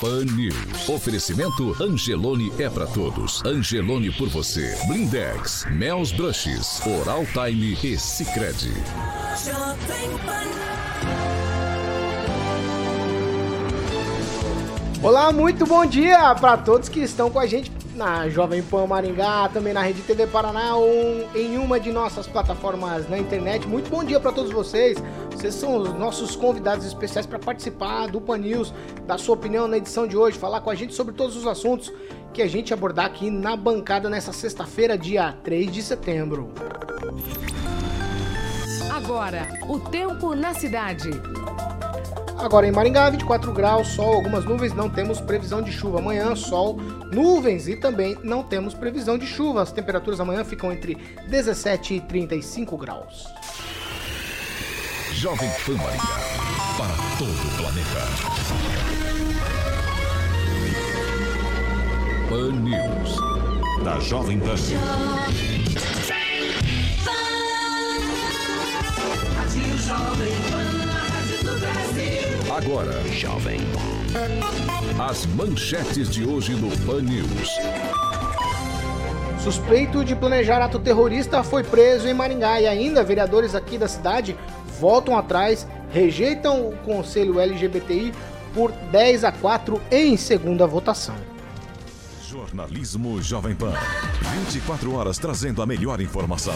Pan News. Oferecimento Angelone é pra todos. Angelone por você. Blindex, Mel's Brushes, Oral Time e Sicredi. Jovem Pan. Olá, muito bom dia para todos que estão com a gente na Jovem Pan Maringá, também na Rede TV Paraná ou em uma de nossas plataformas na internet. Muito bom dia para todos vocês. Vocês são os nossos convidados especiais para participar do Pan News, dar sua opinião na edição de hoje, falar com a gente sobre todos os assuntos que a gente abordar aqui na bancada nessa sexta-feira, dia 3 de setembro. Agora, o tempo na cidade. Agora em Maringá, 24 graus, sol, algumas nuvens, não temos previsão de chuva. Amanhã, sol, nuvens e também não temos previsão de chuva. As temperaturas amanhã ficam entre 17 e 35 graus. Jovem Pan Maringá. Para todo o planeta. Pan News. Da Jovem Pan. Jovem Pan, Agora, Jovem As manchetes de hoje no Pan News. Suspeito de planejar ato terrorista foi preso em Maringá e ainda vereadores aqui da cidade voltam atrás, rejeitam o conselho LGBTI por 10 a 4 em segunda votação. Jornalismo Jovem Pan. 24 horas trazendo a melhor informação.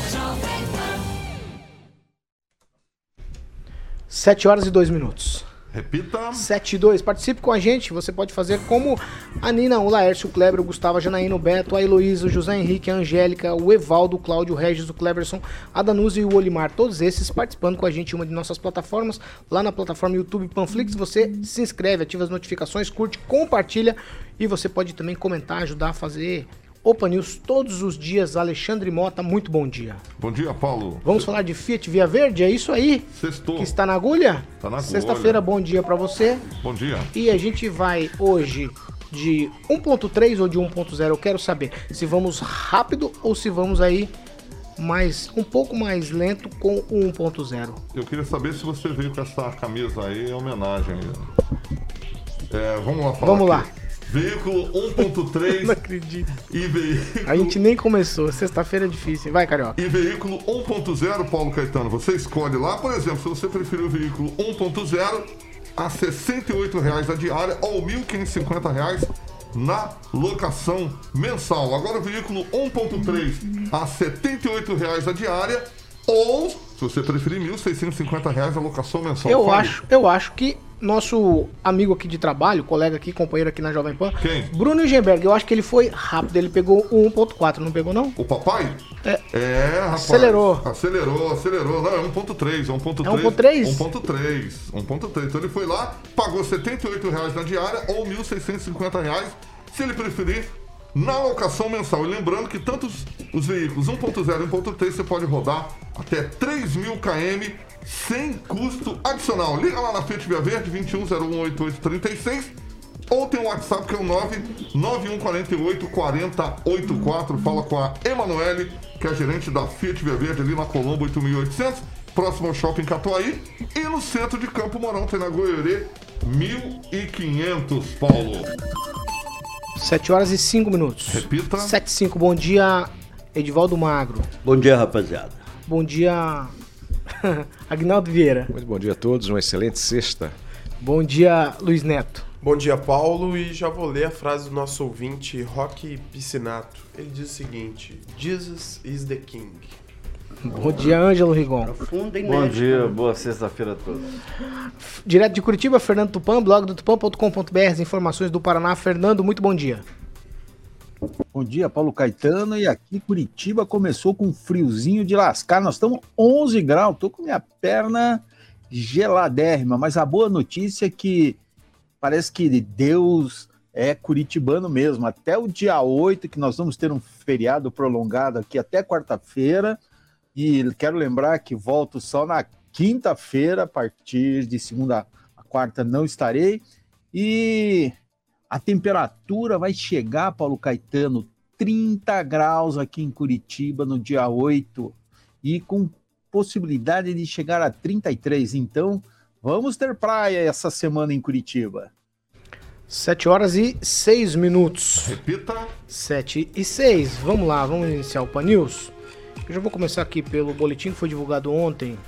7 horas e 2 minutos. Repita. 7 e 2. Participe com a gente. Você pode fazer como a Nina, o Laércio, o Kleber, o Gustavo, a Janaína, o Beto, a Heloísa, o José Henrique, a Angélica, o Evaldo, o Cláudio, o Regis, o Cleverson, a Danusa e o Olimar. Todos esses participando com a gente em uma de nossas plataformas. Lá na plataforma YouTube Panflix, você se inscreve, ativa as notificações, curte, compartilha e você pode também comentar, ajudar a fazer Opa News todos os dias. Alexandre Mota, muito bom dia. Bom dia, Paulo. Vamos falar de Fiat Via Verde? É isso aí? Sextou. Que está na agulha? Tá na agulha. Sexta-feira, bom dia pra você. Bom dia. E a gente vai hoje de 1.3 ou de 1.0. Eu quero saber se vamos rápido ou se vamos aí mais um pouco mais lento com o 1.0. Eu queria saber se você veio com essa camisa aí em homenagem. É, vamos lá falar. Vamos lá. Veículo Não 1.3 acredito. e veículo. A gente nem começou. Sexta-feira é difícil. Vai, Carioca. E veículo 1.0, Paulo Caetano, você escolhe lá, por exemplo, se você preferir o veículo 1.0 a 68 reais a diária ou 1.550 reais na locação mensal. Agora o veículo 1.3 a 78 reais a diária ou, se você preferir, 1.650 reais a locação mensal. Eu Fale. acho, eu acho que nosso amigo aqui de trabalho, colega aqui, companheiro aqui na Jovem Pan, Quem? Bruno Gemberg, eu acho que ele foi rápido. Ele pegou o 1.4, não pegou não? O papai? É. É, rapaz. Acelerou. Acelerou, acelerou. Não, é 1.3, é 1.3. É 1.3? 1.3, 1.3. Então ele foi lá, pagou 78 reais na diária ou 1.650 reais, se ele preferir, na locação mensal. E lembrando que tanto os, os veículos 1.0 e 1.3 você pode rodar até 3 mil km sem custo adicional. Liga lá na Fiat Via Verde, 21018836 ou tem o WhatsApp que é o 991484084. Fala com a Emanuele, que é a gerente da Fiat Via Verde ali na Colombo 8800, próximo ao Shopping Catuaí. E no centro de Campo Mourão tem na Goiorê 1500, Paulo. 7 horas e 5 minutos. Repita. 7 e 5. Bom dia, Edivaldo Magro. Bom dia, rapaziada. Bom dia, Agnaldo Vieira. Muito bom dia a todos, uma excelente sexta. Bom dia, Luiz Neto. Bom dia, Paulo, e já vou ler a frase do nosso ouvinte Rock Piscinato. Ele diz o seguinte: Jesus is the King. Bom dia, Ângelo Rigon. Profundo e Bom dia, boa sexta-feira a todos. Direto de Curitiba, Fernando Tupan, blog do tupan.com.br, as informações do Paraná. Fernando, muito bom dia. Bom dia, Paulo Caetano. E aqui Curitiba começou com um friozinho de lascar. Nós estamos 11 graus. Tô com minha perna geladérrima. Mas a boa notícia é que parece que Deus é curitibano mesmo. Até o dia 8, que nós vamos ter um feriado prolongado aqui até quarta-feira. E quero lembrar que volto só na quinta-feira, a partir de segunda a quarta não estarei. E a temperatura vai chegar, Paulo Caetano, 30 graus aqui em Curitiba no dia 8 e com possibilidade de chegar a 33. Então, vamos ter praia essa semana em Curitiba. 7 horas e 6 minutos. Repita. 7 e 6. Vamos lá, vamos iniciar o Pan News. Eu já vou começar aqui pelo boletim que foi divulgado ontem.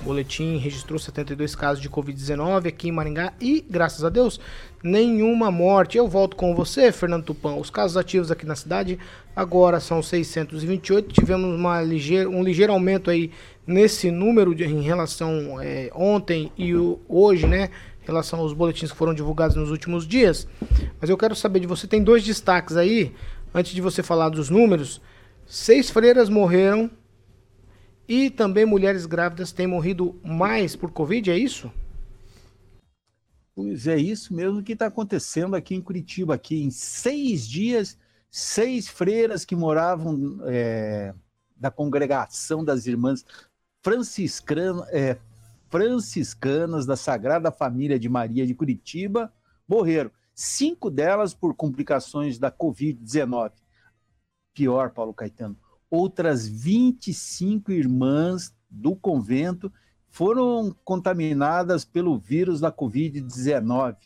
O boletim registrou 72 casos de Covid-19 aqui em Maringá e, graças a Deus, nenhuma morte. Eu volto com você, Fernando Tupan. Os casos ativos aqui na cidade agora são 628. Tivemos uma ligeira, um ligeiro aumento aí nesse número de- em relação é, ontem e o- hoje, né? Em relação aos boletins que foram divulgados nos últimos dias. Mas eu quero saber de você, tem dois destaques aí, antes de você falar dos números. Seis freiras morreram e também mulheres grávidas têm morrido mais por Covid, é isso? Pois é isso mesmo que está acontecendo aqui em Curitiba. Aqui em seis dias, seis freiras que moravam é, da congregação das irmãs é, franciscanas da Sagrada Família de Maria de Curitiba morreram. Cinco delas por complicações da Covid-19. Pior, Paulo Caetano, outras 25 irmãs do convento foram contaminadas pelo vírus da Covid-19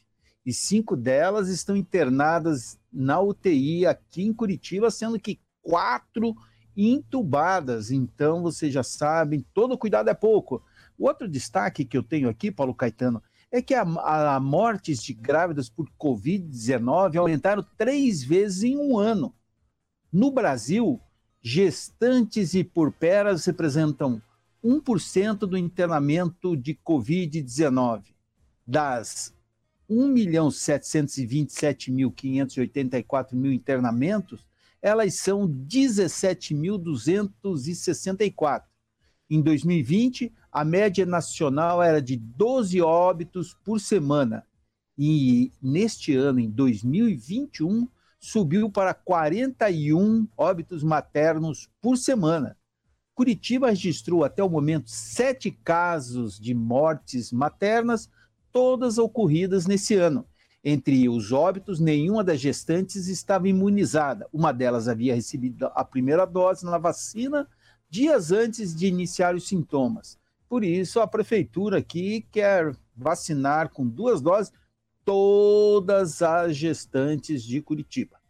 e cinco delas estão internadas na UTI aqui em Curitiba, sendo que quatro intubadas. Então, vocês já sabem, todo cuidado é pouco. O outro destaque que eu tenho aqui, Paulo Caetano, é que a, a mortes de grávidas por Covid-19 aumentaram três vezes em um ano. No Brasil, gestantes e porperas representam 1% do internamento de Covid-19. Das 1.727.584 mil internamentos, elas são 17.264. Em 2020, a média nacional era de 12 óbitos por semana. E neste ano, em 2021, subiu para 41 óbitos maternos por semana. Curitiba registrou até o momento sete casos de mortes maternas, todas ocorridas nesse ano. Entre os óbitos, nenhuma das gestantes estava imunizada. Uma delas havia recebido a primeira dose na vacina dias antes de iniciar os sintomas. Por isso, a prefeitura aqui quer vacinar com duas doses todas as gestantes de Curitiba.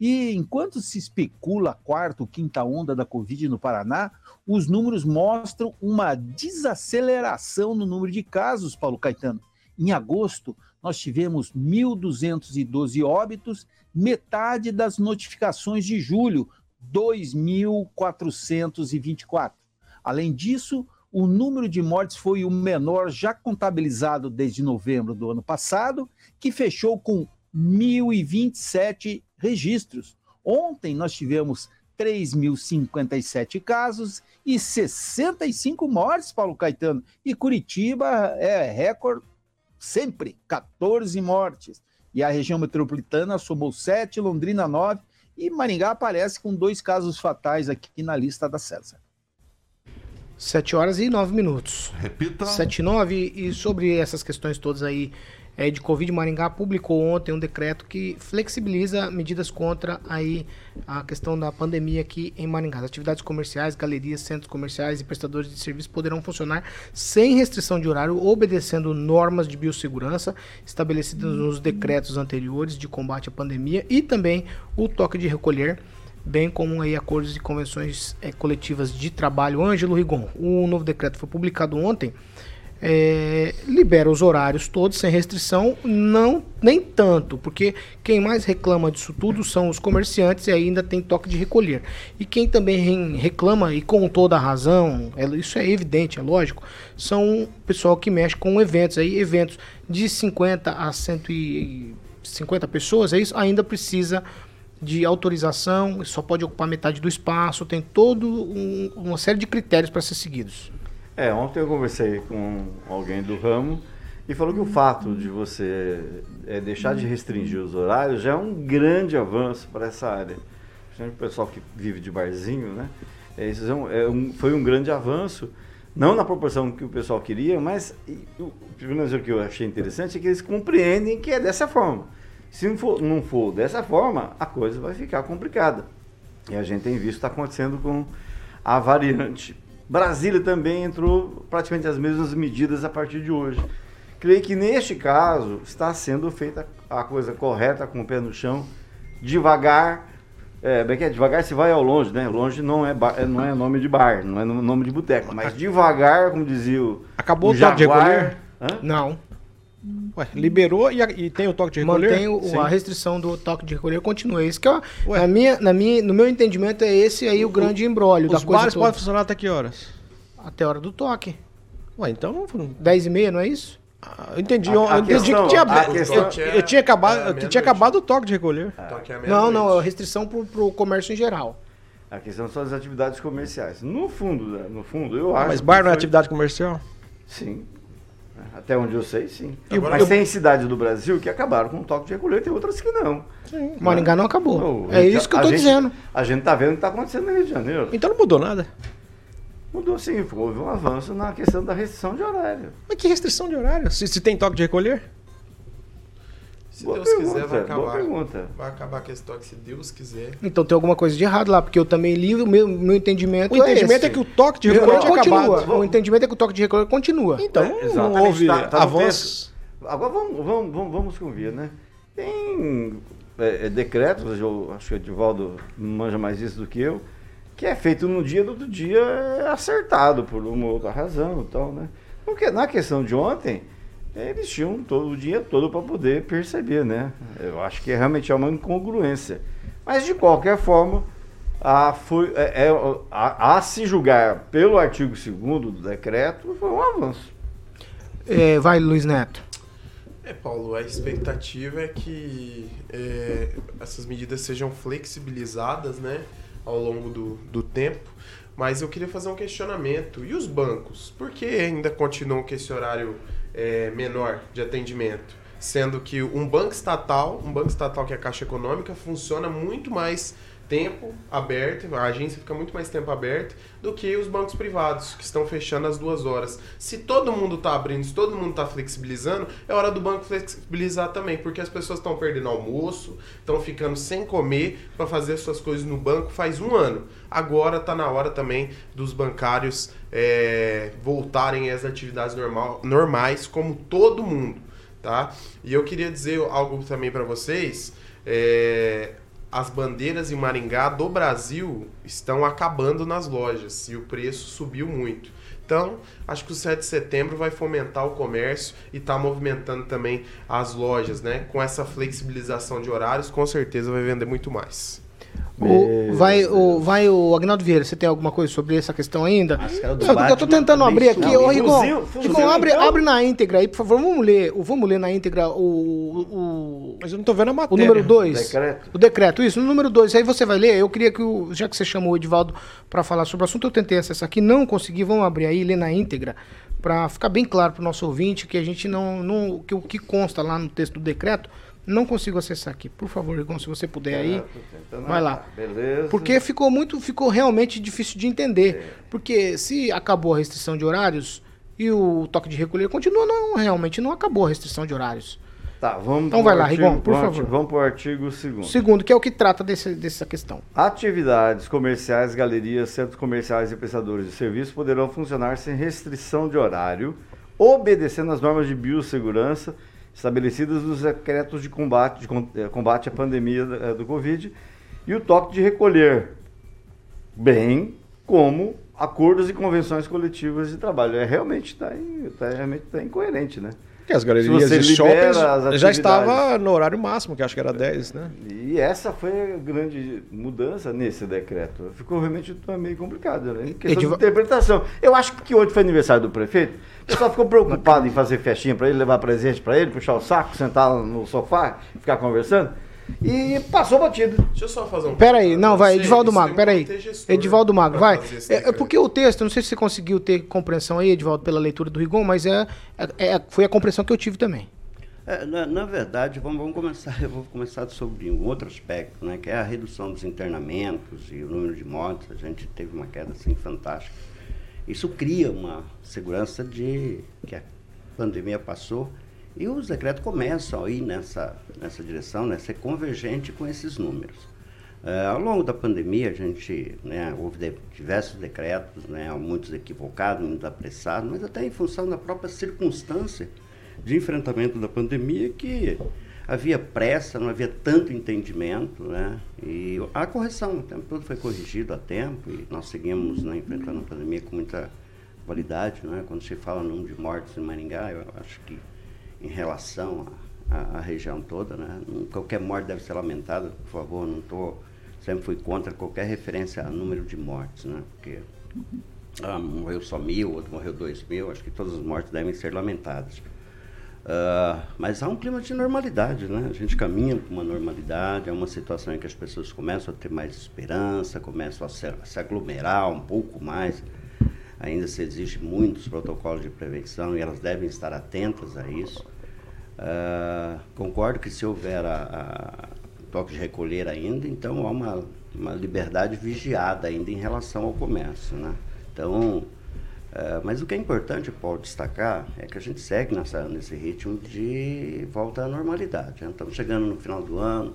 E enquanto se especula a quarta ou quinta onda da Covid no Paraná, os números mostram uma desaceleração no número de casos, Paulo Caetano. Em agosto, nós tivemos 1.212 óbitos, metade das notificações de julho, 2.424. Além disso, o número de mortes foi o menor já contabilizado desde novembro do ano passado, que fechou com 1.027 registros. Ontem nós tivemos 3.057 casos e 65 mortes, Paulo Caetano. E Curitiba é recorde sempre, 14 mortes. E a região metropolitana somou 7, Londrina 9 e Maringá aparece com dois casos fatais aqui na lista da César. 7 horas e 9 minutos. Repita. 7 e 9. E sobre essas questões todas aí é, de Covid, Maringá publicou ontem um decreto que flexibiliza medidas contra aí a questão da pandemia aqui em Maringá. As atividades comerciais, galerias, centros comerciais e prestadores de serviço poderão funcionar sem restrição de horário, obedecendo normas de biossegurança estabelecidas nos decretos anteriores de combate à pandemia e também o toque de recolher bem como aí acordos e convenções eh, coletivas de trabalho. Ângelo Rigon, o novo decreto foi publicado ontem. é, libera os horários todos sem restrição, não nem tanto, porque quem mais reclama disso tudo são os comerciantes e ainda tem toque de recolher. E quem também re- reclama, e com toda a razão, é- isso é evidente, é lógico, são o pessoal que mexe com eventos aí, eventos de 50 a 150 pessoas, é isso, ainda precisa de autorização, só pode ocupar metade do espaço, tem todo um- uma série de critérios para ser seguidos. É, ontem eu conversei com alguém do ramo e falou que o fato de você é, deixar de restringir os horários já é um grande avanço para essa área. O pessoal que vive de barzinho, né? É, isso é um- é um- foi um grande avanço, não na proporção que o pessoal queria, mas e, o, o que eu achei interessante é que eles compreendem que é dessa forma. Se não for, não for dessa forma, a coisa vai ficar complicada. E a gente tem visto está acontecendo com a variante. Brasília também entrou praticamente as mesmas medidas a partir de hoje. Creio que neste caso está sendo feita a coisa correta, com o pé no chão, devagar. É, bem que é, devagar se vai ao longe, né? Longe não é, bar- é- não é nome de bar, não é no- nome de boteco, mas devagar, como dizia o. Acabou o o Jaguar. Não. Ué, liberou e, a- e tem o toque de recolher? Mantém o- a restrição do toque de recolher continua. Isso que eu, Ué. na minha, na minha, no meu entendimento é esse aí o grande embrólio da Os coisa bares toda. podem funcionar até que horas? Até a hora do toque. Ué, então não. não- 10 e meia, não é isso? Ah, Eu entendi, A- eu, a entendi questão- que tinha, eu- questão- eu, eu tinha acabado, É, eu tinha acabado o toque de recolher. Toque à Não, não, é restrição pro, pro comércio em geral. A questão são as atividades comerciais. No fundo, né, no fundo, eu acho. Mas bar não é foi- atividade comercial? Sim. Até onde eu sei, sim. Agora- Mas tem cidades do Brasil que acabaram com o toque de recolher, tem outras que não. Maringá não acabou. Não, é gente- isso que eu gente- dizendo. A gente tá vendo o que está acontecendo no Rio de Janeiro. Então não mudou nada. Mudou sim, houve um avanço na questão da restrição de horário. Mas que restrição de horário? Se, se tem toque de recolher? Se Boa Deus quiser, vai pergunta, acabar. pergunta. Vai acabar com esse toque, se Deus quiser. Então tem alguma coisa de errado lá, porque eu também li o meu, meu entendimento. O entendimento esse. é, que o toque de recolher continua. acabado. O entendimento é que o toque de recolher continua. Então É, não houve tá- tá no avanço. Agora vamos, vamos, vamos, vamos convir, né? Tem é, é, decretos, eu acho que o Edivaldo manja mais isso do que eu, que é feito num dia, no outro dia é acertado por uma ou outra razão e tal, né? Porque na questão de ontem, eles tinham todo o dia todo para poder perceber, né? Eu acho que realmente é uma incongruência. Mas de qualquer forma, a, foi, é, é, a, a se julgar pelo artigo 2 do decreto, foi um avanço. É, vai, Luiz Neto. É, Paulo, a expectativa é que é, essas medidas sejam flexibilizadas, né, ao longo do, do tempo. Mas eu queria fazer um questionamento. E os bancos? Por que ainda continuam com esse horário é, menor de atendimento? Sendo que um banco estatal, um banco estatal que é a Caixa Econômica, funciona muito mais tempo aberto, a agência fica muito mais tempo aberta do que os bancos privados, que estão fechando às duas horas. Se todo mundo está abrindo, se todo mundo está flexibilizando, é hora do banco flexibilizar também, porque as pessoas estão perdendo almoço, estão ficando sem comer para fazer suas coisas no banco faz um ano. Agora está na hora também dos bancários é, voltarem às atividades normal, normais, como todo mundo, tá? E eu queria dizer algo também para vocês. É, as bandeiras em Maringá do Brasil estão acabando nas lojas e o preço subiu muito. Então, acho que o 7 de setembro vai fomentar o comércio e está movimentando também as lojas, né? Com essa flexibilização de horários, com certeza vai vender muito mais. O, vai, o, vai o Agnaldo Vieira, você tem alguma coisa sobre essa questão ainda? caras do Eu, eu tô Batman tentando também abrir aqui. Ô, Rigon, Rigon, abre, então. abre na íntegra aí, por favor. Vamos ler, vamos ler na íntegra o, o, Mas eu não tô vendo a o matéria. número 2. Decreto. O decreto, isso, no número 2. Aí você vai ler. Eu queria que, o, já que você chamou o Edivaldo para falar sobre o assunto, eu tentei acessar aqui, não consegui. Vamos abrir aí, ler na íntegra, para ficar bem claro para o nosso ouvinte que a gente não. não que o que consta lá no texto do decreto, não consigo acessar aqui. Por favor, Rigon, se você puder aí. É, tô tentando vai lá. Beleza. Porque ficou muito, ficou realmente difícil de entender. Porque se acabou a restrição de horários e o toque de recolher continua, não, realmente não acabou a restrição de horários. Tá, vamos Então vai lá, artigo- Rigon, por favor. Vamos para o artigo 2 Segundo, que é o que trata desse, dessa questão. Atividades comerciais, galerias, centros comerciais e prestadores de serviços poderão funcionar sem restrição de horário, obedecendo às normas de biossegurança estabelecidas nos decretos de combate, de eh, combate à pandemia eh, do Covid e o toque de recolher, bem como acordos e convenções coletivas de trabalho. É realmente está tá, realmente tá incoerente, né? Porque as galerias você e libera shoppings já estava no horário máximo, que acho que era 10, né? E essa foi a grande mudança nesse decreto. Ficou realmente meio complicado, né? Em questão de interpretação. Eu acho que hoje foi aniversário do prefeito. O pessoal ficou preocupado em fazer festinha para ele, levar presente para ele, puxar o saco, sentar no sofá, ficar conversando. E passou batido. Deixa eu só fazer um. Pera aí, não, vai, Edivaldo Mago, têm pera aí. comitê gestor Edivaldo Mago, vai. É, é porque o texto, não sei se você conseguiu ter compreensão aí, Edivaldo, pela leitura do Rigon, mas é, é- é- foi a compreensão que eu tive também. É, na, na verdade, vamos, vamos começar, eu vou começar sobre um outro aspecto, né, que é a redução dos internamentos e o número de mortes. A gente teve uma queda assim fantástica. Isso cria uma segurança de que a pandemia passou e os decretos começam a ir nessa, nessa direção, né, ser convergente com esses números. É, ao longo da pandemia, a gente, né, houve de- diversos decretos, né, muitos equivocados, muitos apressados, mas até em função da própria circunstância de enfrentamento da pandemia que havia pressa, não havia tanto entendimento, né? E a correção, o tempo todo foi corrigido a tempo e nós seguimos né, enfrentando a pandemia com muita qualidade, né? Quando se fala no número de mortes em Maringá, eu acho que em relação à região toda, né? Qualquer morte deve ser lamentada, por favor, não tô, sempre fui contra qualquer referência a número de mortes, né? Porque ah, morreu só mil, outro morreu dois mil, acho que todas as mortes devem ser lamentadas. Ah, mas há um clima de normalidade, né? A gente caminha para uma normalidade, é uma situação em que as pessoas começam a ter mais esperança, começam a se, a se aglomerar um pouco mais. Ainda se exige muitos protocolos de prevenção e elas devem estar atentas a isso. Ah, concordo que se houver a, a toque de recolher ainda, então há uma, uma liberdade vigiada ainda em relação ao comércio, né? Então, ah, mas o que é importante, Paulo, destacar é que a gente segue nessa, nesse ritmo de volta à normalidade. né? Estamos chegando no final do ano,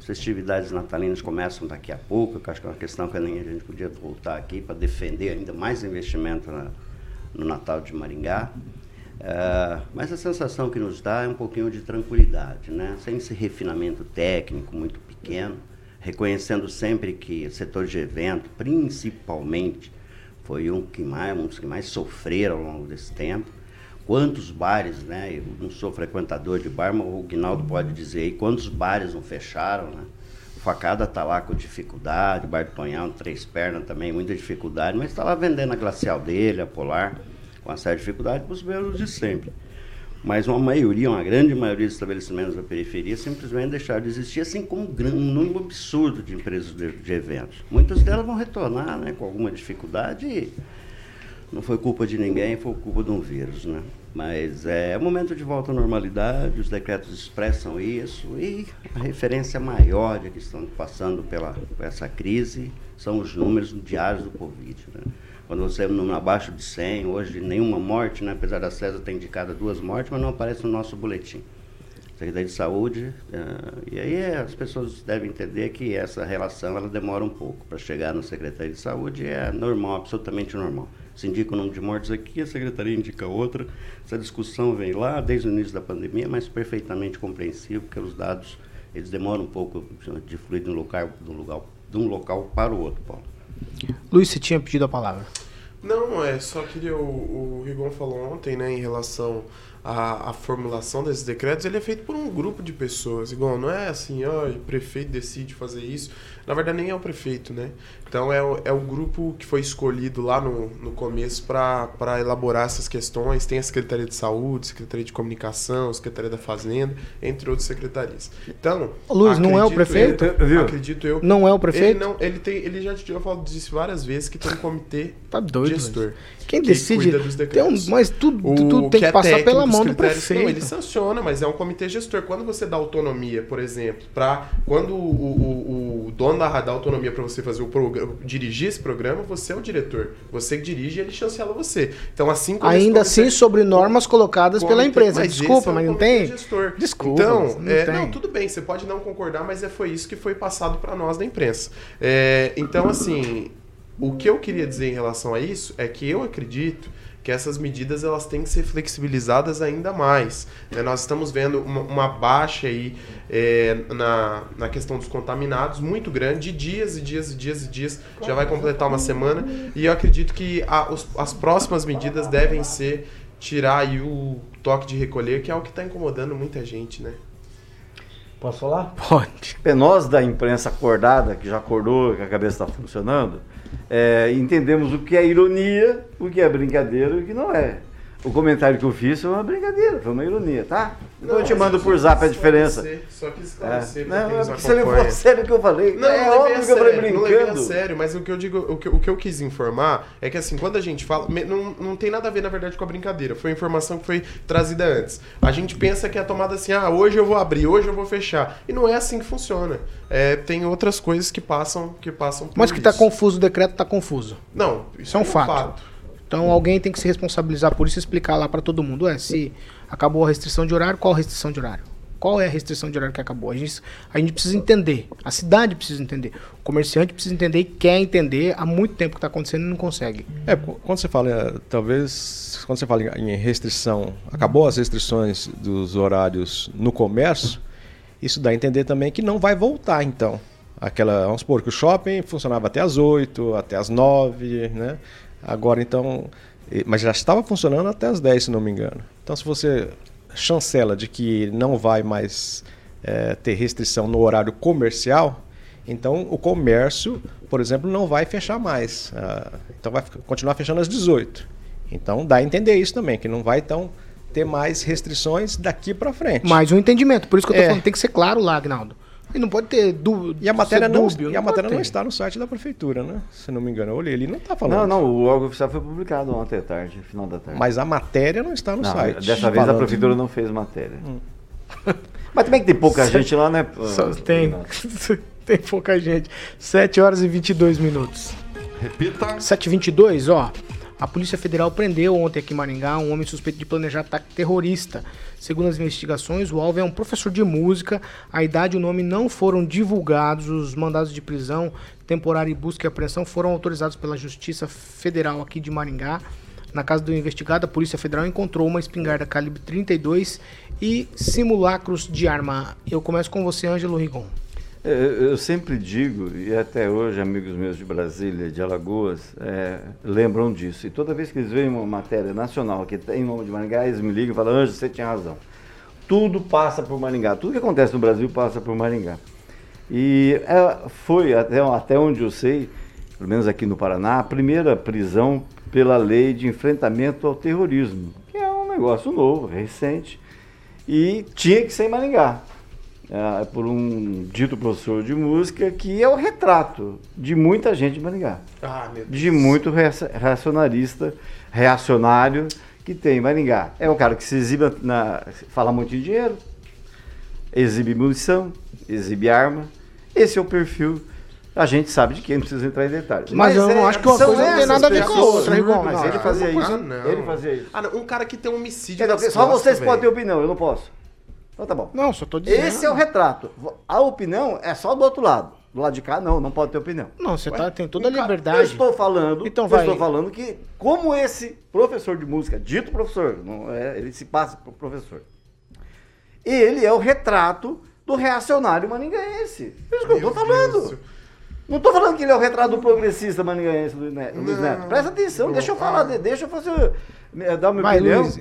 as festividades natalinas começam daqui a pouco, que acho que é uma questão que a gente podia voltar aqui para defender ainda mais investimento na- no Natal de Maringá. Ah, mas a sensação que nos dá é um pouquinho de tranquilidade, né? sem esse refinamento técnico muito pequeno, reconhecendo sempre que o setor de evento, principalmente, foi um que mais, um dos que mais sofreram ao longo desse tempo. Quantos bares, né? Eu não sou frequentador de bar, mas o Guinaldo pode dizer aí quantos bares não fecharam, né? O Facada está lá com dificuldade, o Bar do Tonhão, Três Pernas também, muita dificuldade, mas está lá vendendo a glacial dele, a Polar, com uma séria dificuldade, para os mesmos de sempre. Mas uma maioria, uma grande maioria dos estabelecimentos da periferia simplesmente deixaram de existir, assim como um, um número absurdo de empresas de, de eventos. Muitas delas vão retornar né, com alguma dificuldade e não foi culpa de ninguém, foi culpa de um vírus, né? Mas é, um momento de volta à normalidade, os decretos expressam isso e a referência maior de que estão passando pela, essa crise são os números diários do Covid, né? Quando você é um número abaixo de 100, hoje nenhuma morte, né? apesar da César ter indicado duas mortes, mas não aparece no nosso boletim. Secretaria de Saúde, ah, e aí é, as pessoas devem entender que essa relação ela demora um pouco para chegar na Secretaria de Saúde, é normal, absolutamente normal. Se indica o número de mortes aqui, a Secretaria indica outra, essa discussão vem lá desde o início da pandemia, mas perfeitamente compreensível, porque os dados eles demoram um pouco de fluir de um local, de um local, de um local para o outro, Paulo. Luiz, você tinha pedido a palavra. Não, é, só queria. O, o Rigon falou ontem, né, em relação à, à formulação desses decretos, ele é feito por um grupo de pessoas. Igual, não é assim, ó, o prefeito decide fazer isso. Na verdade, nem é o prefeito, né? Então, é o, é o grupo que foi escolhido lá no, no começo para elaborar essas questões. Tem a Secretaria de Saúde, Secretaria de Comunicação, Secretaria da Fazenda, entre outras secretarias. Então. Luiz, não é o prefeito? eu- Viu? acredito eu. Não é o prefeito? Ele, não, ele, tem, ele já tinha falado disso várias vezes que tem um comitê Tá doido, gestor. Luiz. Quem que decide. cuida dos Tem um, mas tudo, O tudo tem que, é passar técnico, pela mão do prefeito. Não, ele sanciona, mas é um comitê gestor. Quando você dá autonomia, por exemplo, para quando o, o, o dono da dá autonomia para você fazer o programa, dirigir esse programa, você é o diretor. Você que dirige e ele chancela você. Então, assim como Ainda assim, sobre normas colocadas pela empresa. mas Desculpa, é o mas não tem? gestor. Desculpa, Então, não é, tem. não, tudo bem, você pode não concordar, mas é, foi isso que foi passado para nós da imprensa. É, então, assim, o que eu queria dizer em relação a isso é que eu acredito que essas medidas elas têm que ser flexibilizadas ainda mais. né? Nós estamos vendo uma, uma baixa aí é, na, na questão dos contaminados muito grande, de dias e dias e dias e dias, já vai completar uma semana, e eu acredito que a- os- as próximas medidas devem ser tirar aí o toque de recolher, que é o que está incomodando muita gente, né? Posso falar? Pode. Nós da imprensa acordada, que já acordou, que a cabeça está funcionando, é, entendemos o que é ironia, o que é brincadeira e o que não é. O comentário que eu fiz foi uma brincadeira, foi uma ironia, tá? Então eu te mando por zap a diferença. Só quis É. esclarecer pra Não, é porque você levou a sério o que eu falei. Não, é não a óbvio que eu falei sério, não levei a brincando. sério, mas o que eu digo, o que, o que eu quis informar é que assim, quando a gente fala, não, não tem nada a ver na verdade com a brincadeira, foi a informação que foi trazida antes. A gente pensa que é tomada assim, ah, hoje eu vou abrir, hoje eu vou fechar. E não é assim que funciona. É, tem outras coisas que passam, que passam por Mas que tá isso. confuso, o decreto tá confuso. Não, Isso é um fato. Então alguém tem que se responsabilizar por isso e explicar lá pra todo mundo. É, se acabou a restrição de horário, qual a restrição de horário? Qual é a restrição de horário que acabou? A gente, a gente precisa entender. A cidade precisa entender. O comerciante precisa entender e quer entender há muito tempo que está acontecendo e não consegue. É, qu- quando você fala, talvez, quando você fala em restrição, acabou as restrições dos horários no comércio, isso dá a entender também que não vai voltar, então. Aquela, vamos supor que o shopping funcionava até as 8, até as 9, né? Agora, então, mas já estava funcionando até as 10, se não me engano. Então, se você chancela de que não vai mais eh, ter restrição no horário comercial, então o comércio, por exemplo, não vai fechar mais. Ah, então vai continuar fechando às 18. Então dá a entender isso também, que não vai então ter mais restrições daqui para frente. Mais um entendimento. Por isso que eu tô É. falando, tem que ser claro lá, Agnaldo. E não pode ter dúvida. E a matéria, não, e a matéria não está no site da prefeitura, né? Se não me engano, eu olhei, ele não está falando. Não, não, o órgão oficial foi publicado ontem à tarde, final da tarde. Mas a matéria não está no Não, site. Dessa vez a falando. prefeitura não fez matéria. Mas também que tem pouca gente lá, né? Só tem, tem pouca gente. 7 horas e 22 minutos. Repita. 7h22, ó. A Polícia Federal prendeu ontem aqui em Maringá um homem suspeito de planejar ataque terrorista. Segundo as investigações, o alvo é um professor de música. A idade e o nome não foram divulgados. Os mandados de prisão temporária e busca e apreensão foram autorizados pela Justiça Federal aqui de Maringá. Na casa do investigado, a Polícia Federal encontrou uma espingarda calibre 32 e simulacros de arma. Eu começo com você, Ângelo Rigon. Eu, eu sempre digo, e até hoje amigos meus de Brasília, de Alagoas, é, lembram disso. E toda vez que eles veem uma matéria nacional que tem nome de Maringá, eles me ligam e falam, Anjo, você tinha razão. Tudo passa por Maringá. Tudo que acontece no Brasil passa por Maringá. E é, foi, até, até onde eu sei, pelo menos aqui no Paraná, a primeira prisão pela lei de enfrentamento ao terrorismo, que é um negócio novo, recente, e tinha que ser em Maringá é, por um dito professor de música que é o retrato de muita gente de Maringá. Ah, meu Deus. De muito reacionarista, reacionário que tem em Maringá. É um cara que se exibe, na, fala muito de dinheiro, exibe munição, exibe arma. Esse é o perfil. A gente sabe de quem, não precisa entrar em detalhes. Mas eu não acho que uma coisa não tem nada a ver com a outra. Mas Não, ele fazia é isso. Ah, não. Ele fazia isso. Ah, não, um cara que tem um homicídio nas Só vocês podem ter opinião, eu não posso. Então tá bom. Não, só tô dizendo. Esse é o retrato. A opinião é só do outro lado. Do lado de cá, não, não pode ter opinião. Não, você tá, tem toda a cara- Eu liberdade. estou falando, Então eu vai. estou falando que, como esse professor de música, dito professor, não é, ele se passa por professor, ele é o retrato do reacionário maningaense. É isso que eu estou falando. Não estou falando que ele é o retrato do progressista maningaense, Luiz Neto. Luiz Neto. Presta atenção, deixa eu falar, de- deixa eu fazer, eh, dar uma opinião. Luiz.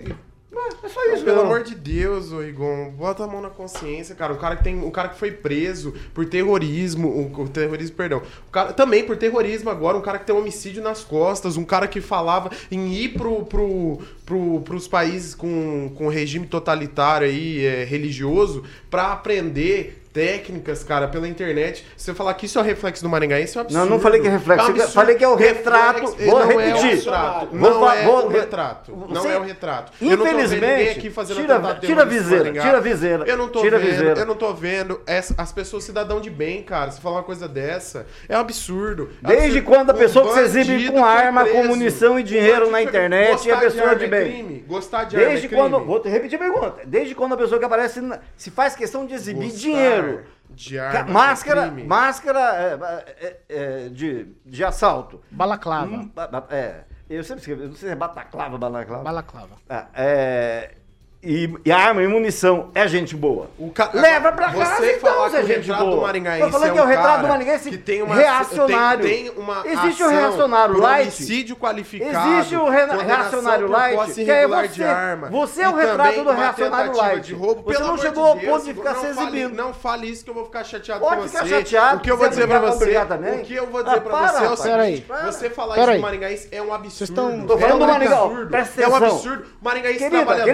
É só Não, isso, pelo meu. amor de Deus, ô Igor, bota a mão na consciência, cara. O cara que tem, o cara que foi preso por terrorismo, o, o terrorismo, perdão. O cara também por terrorismo agora, um cara que tem um homicídio nas costas, um cara que falava em ir pro, pro, pro, pros países com, com regime totalitário aí, é, religioso, pra aprender técnicas, cara, pela internet. Se você falar que isso é o reflexo do Maringaense, é um absurdo. Não, não falei que é reflexo, um eu falei que é o retrato. Vou não repetir. É o retrato. Vou Não é vou- o retrato. Não é o retrato. Eu Infelizmente, tira- tira a viseira, Maringá. tira a viseira, Eu não tô tira vendo, viseira. eu não tô vendo essa- as pessoas cidadão de bem, cara. Se falar uma coisa dessa, é um absurdo. É Desde absurdo. quando a Um pessoa que se exibe com foi arma, com munição e Um dinheiro na internet é pessoa arma de é bem. crime. Gostar de arma Desde é crime. quando. Vou repetir a pergunta. Desde quando a pessoa que aparece se faz questão de exibir Gostar dinheiro. de arma é máscara crime. máscara é, é, é, de, de assalto. Balaclava. Hum, é, Eu sempre escrevo, não sei se é Bataclava, Balaclava. Balaclava. Ah, é, e, e arma e munição é gente boa. O ca- Leva pra Você casa, então, é gente boa. Maringaense Tô falando é que é o um retrato cara do Maringaense que tem uma reacionário. Tem, tem uma Existe o ação reacionário light. homicídio qualificado. Existe o re- reacionário light, que é você. de arma. Você é o retrato do reacionário light. De roubo. Você Pelo não chegou ao ponto de ficar não se exibindo. Não fale isso que eu vou ficar chateado Pode com ficar você. chateado, O que eu vou é dizer pra brigar, você, também. o que eu vou dizer Ah, pra para, você é o seguinte, Para. você falar isso do Maringaense é um absurdo. Vocês tão- Tô é falando um do presta É um absurdo. Maringaense Querida, trabalhador,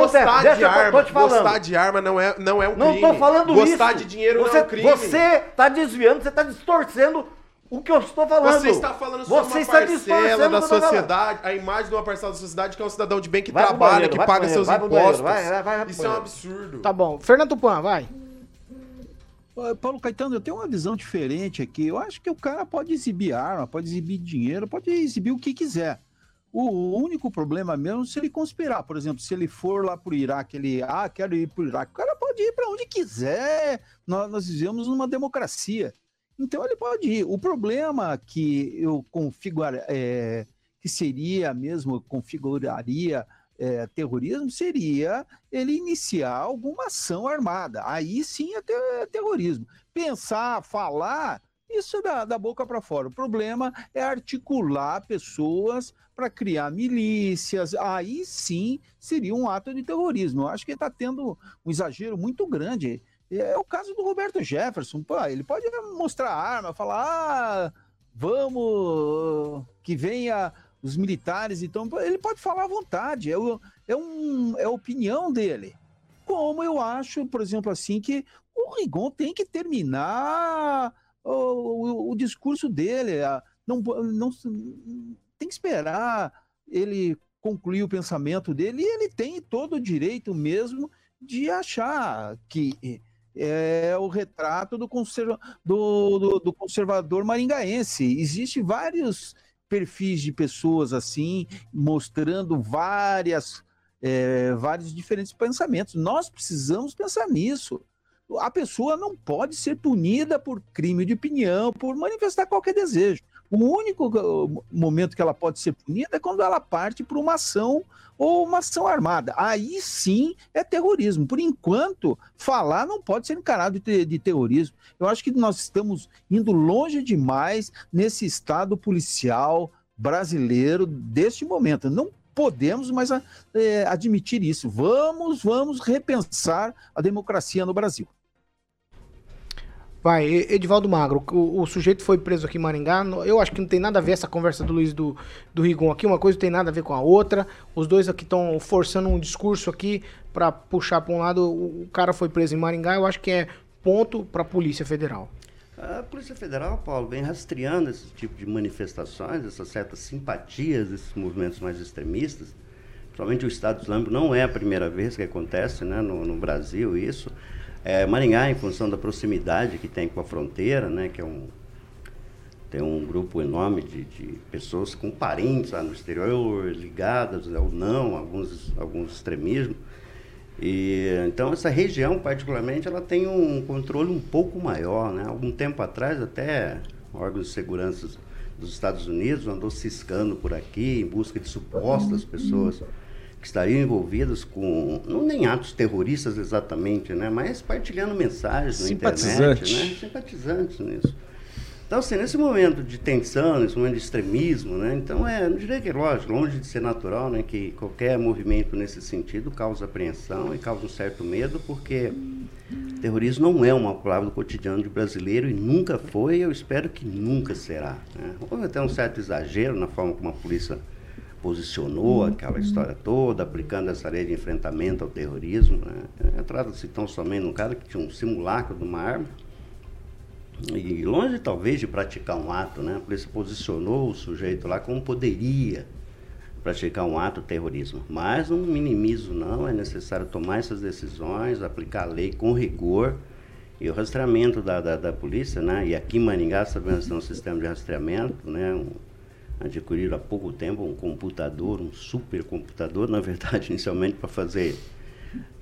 um gostar de arma, tô te falando. gostar de arma não é, não é um Não crime. tô falando Gostar isso. de dinheiro você, não é um crime. Você tá desviando, você tá distorcendo o que eu estou falando. Você está falando sobre Você uma está parcela da sociedade, a imagem de uma parcela da sociedade que é um cidadão de bem que Vai trabalha, banheiro, que paga banheiro, seus banheiro, impostos. vai, vai, vai Isso é um absurdo. Tá bom. Fernando Tupan, vai. Paulo Caetano, eu tenho uma visão diferente aqui. Eu acho que o cara pode exibir arma, pode exibir dinheiro, pode exibir o que quiser. O único problema mesmo é se ele conspirar. Por exemplo, se ele for lá pro Iraque, ele, ah, quero ir pro Iraque. O cara pode ir para onde quiser. Nós, nós vivemos numa democracia. Então ele pode ir. O problema que eu configurar, é, que seria mesmo, configuraria é, terrorismo, seria ele iniciar alguma ação armada. Aí sim é ter- terrorismo. Pensar, falar, isso é da, da boca para fora. O problema é articular pessoas para criar milícias. Aí sim seria um ato de terrorismo. Eu acho que está tendo um exagero muito grande. É o caso do Roberto Jefferson. Pô, ele pode mostrar arma, falar: ah, vamos que venha os militares. Então, ele pode falar à vontade. É, é, um, é a opinião dele. Como eu acho, por exemplo, assim, que o Rigon tem que terminar o, o- o discurso dele. Não, não, tem que esperar ele concluir o pensamento dele e ele tem todo o direito mesmo de achar que é o retrato do, conserva, do, do, do conservador maringaense. Existem vários perfis de pessoas assim, mostrando várias, é, vários diferentes pensamentos. Nós precisamos pensar nisso. A pessoa não pode ser punida por crime de opinião, por manifestar qualquer desejo. O único momento que ela pode ser punida é quando ela parte para uma ação ou uma ação armada. Aí sim é terrorismo. Por enquanto, falar não pode ser encarado de, de terrorismo. Eu acho que nós estamos indo longe demais nesse estado policial brasileiro deste momento. Não podemos mais eh, admitir isso. Vamos, vamos repensar a democracia no Brasil. Vai, Edivaldo Magro, o, o sujeito foi preso aqui em Maringá. Eu acho que não tem nada a ver essa conversa do Luiz do, do Rigon aqui. Uma coisa não tem nada a ver com a outra. Os dois aqui estão forçando um discurso aqui pra puxar pra um lado. O, o cara foi preso em Maringá. Eu acho que é ponto pra Polícia Federal. A Polícia Federal, Paulo, vem rastreando esse tipo de manifestações, essas certas simpatias desses movimentos mais extremistas. Principalmente o Estado Islâmico não é a primeira vez que acontece né, no, no Brasil isso. É, Maringá, em função da proximidade que tem com a fronteira, né, que é um, tem um grupo enorme de, de pessoas com parentes lá no exterior, ligadas ou não, alguns, alguns extremismos. E, então essa região particularmente ela tem um controle um pouco maior, né? Algum tempo atrás até órgãos de segurança dos Estados Unidos andou ciscando por aqui em busca de supostas pessoas que estariam envolvidas com não nem atos terroristas exatamente, né? Mas partilhando mensagens na internet, Simpatizante. né? Simpatizantes nisso. Então, assim, nesse momento de tensão, nesse momento de extremismo, né? Então, é, não diria que é lógico, longe de ser natural, né? Que qualquer movimento nesse sentido causa apreensão e causa um certo medo, porque terrorismo não é uma palavra do cotidiano de brasileiro e nunca foi, e eu espero que nunca será. Né? Houve até um certo exagero na forma como a polícia posicionou aquela história toda, aplicando essa lei de enfrentamento ao terrorismo. Né? É, Trata-se tão somente de um cara que tinha um simulacro de uma arma, e longe talvez de praticar um ato, né? A polícia posicionou o sujeito lá como poderia praticar um ato terrorismo. Mas não minimizo não, é necessário tomar essas decisões, aplicar a lei com rigor e o rastreamento da, da, da polícia, né? E aqui em Maringá sabemos que tem um sistema de rastreamento, né? Um, adquiriram há pouco tempo um computador, um supercomputador, na verdade, inicialmente para fazer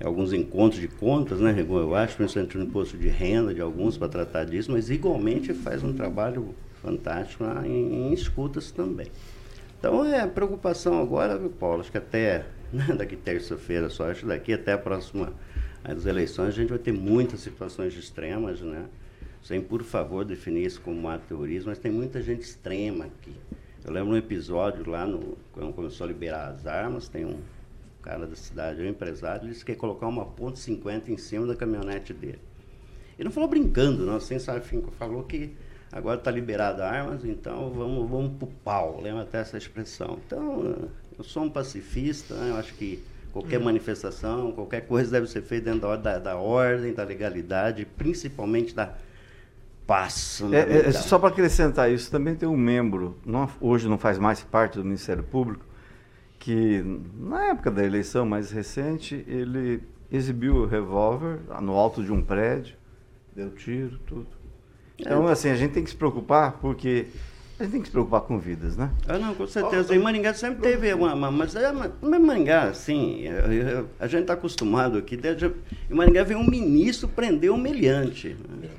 alguns encontros de contas, né, Rigon? Eu acho, principalmente no imposto de renda de alguns para tratar disso, mas igualmente faz um trabalho fantástico lá em, em escutas também. Então é a preocupação agora, viu, Paulo? Acho que até né, daqui terça-feira só, acho daqui até a próxima as eleições a gente vai ter muitas situações extremas, né? Sem, por favor, definir isso como um ato terrorismo, mas tem muita gente extrema aqui. Eu lembro um episódio lá, no, quando começou a liberar as armas, tem um cara da cidade, um empresário, ele disse que ia colocar uma ponto .50 em cima da caminhonete dele. Ele não falou brincando, não, sem sabe, falou que agora está liberado armas, então vamos, vamos pro pau, lembra até essa expressão. Então, eu sou um pacifista, né? eu acho que qualquer manifestação, qualquer coisa deve ser feita dentro da, da, da ordem, da legalidade, principalmente da paz. É, é, fundamental. só para acrescentar isso, também tem um membro, não- hoje não faz mais parte do Ministério Público, que na época da eleição mais recente, ele exibiu o revólver no alto de um prédio, deu tiro, tudo. Então, assim, a gente tem que se preocupar, porque a gente tem que se preocupar com vidas, né? Ah, não, com certeza. Em Maringá sempre teve uma. uma- mas é, Maringá, assim, eu- a gente está acostumado aqui. desde- em Maringá veio um ministro prender um humilhante. né?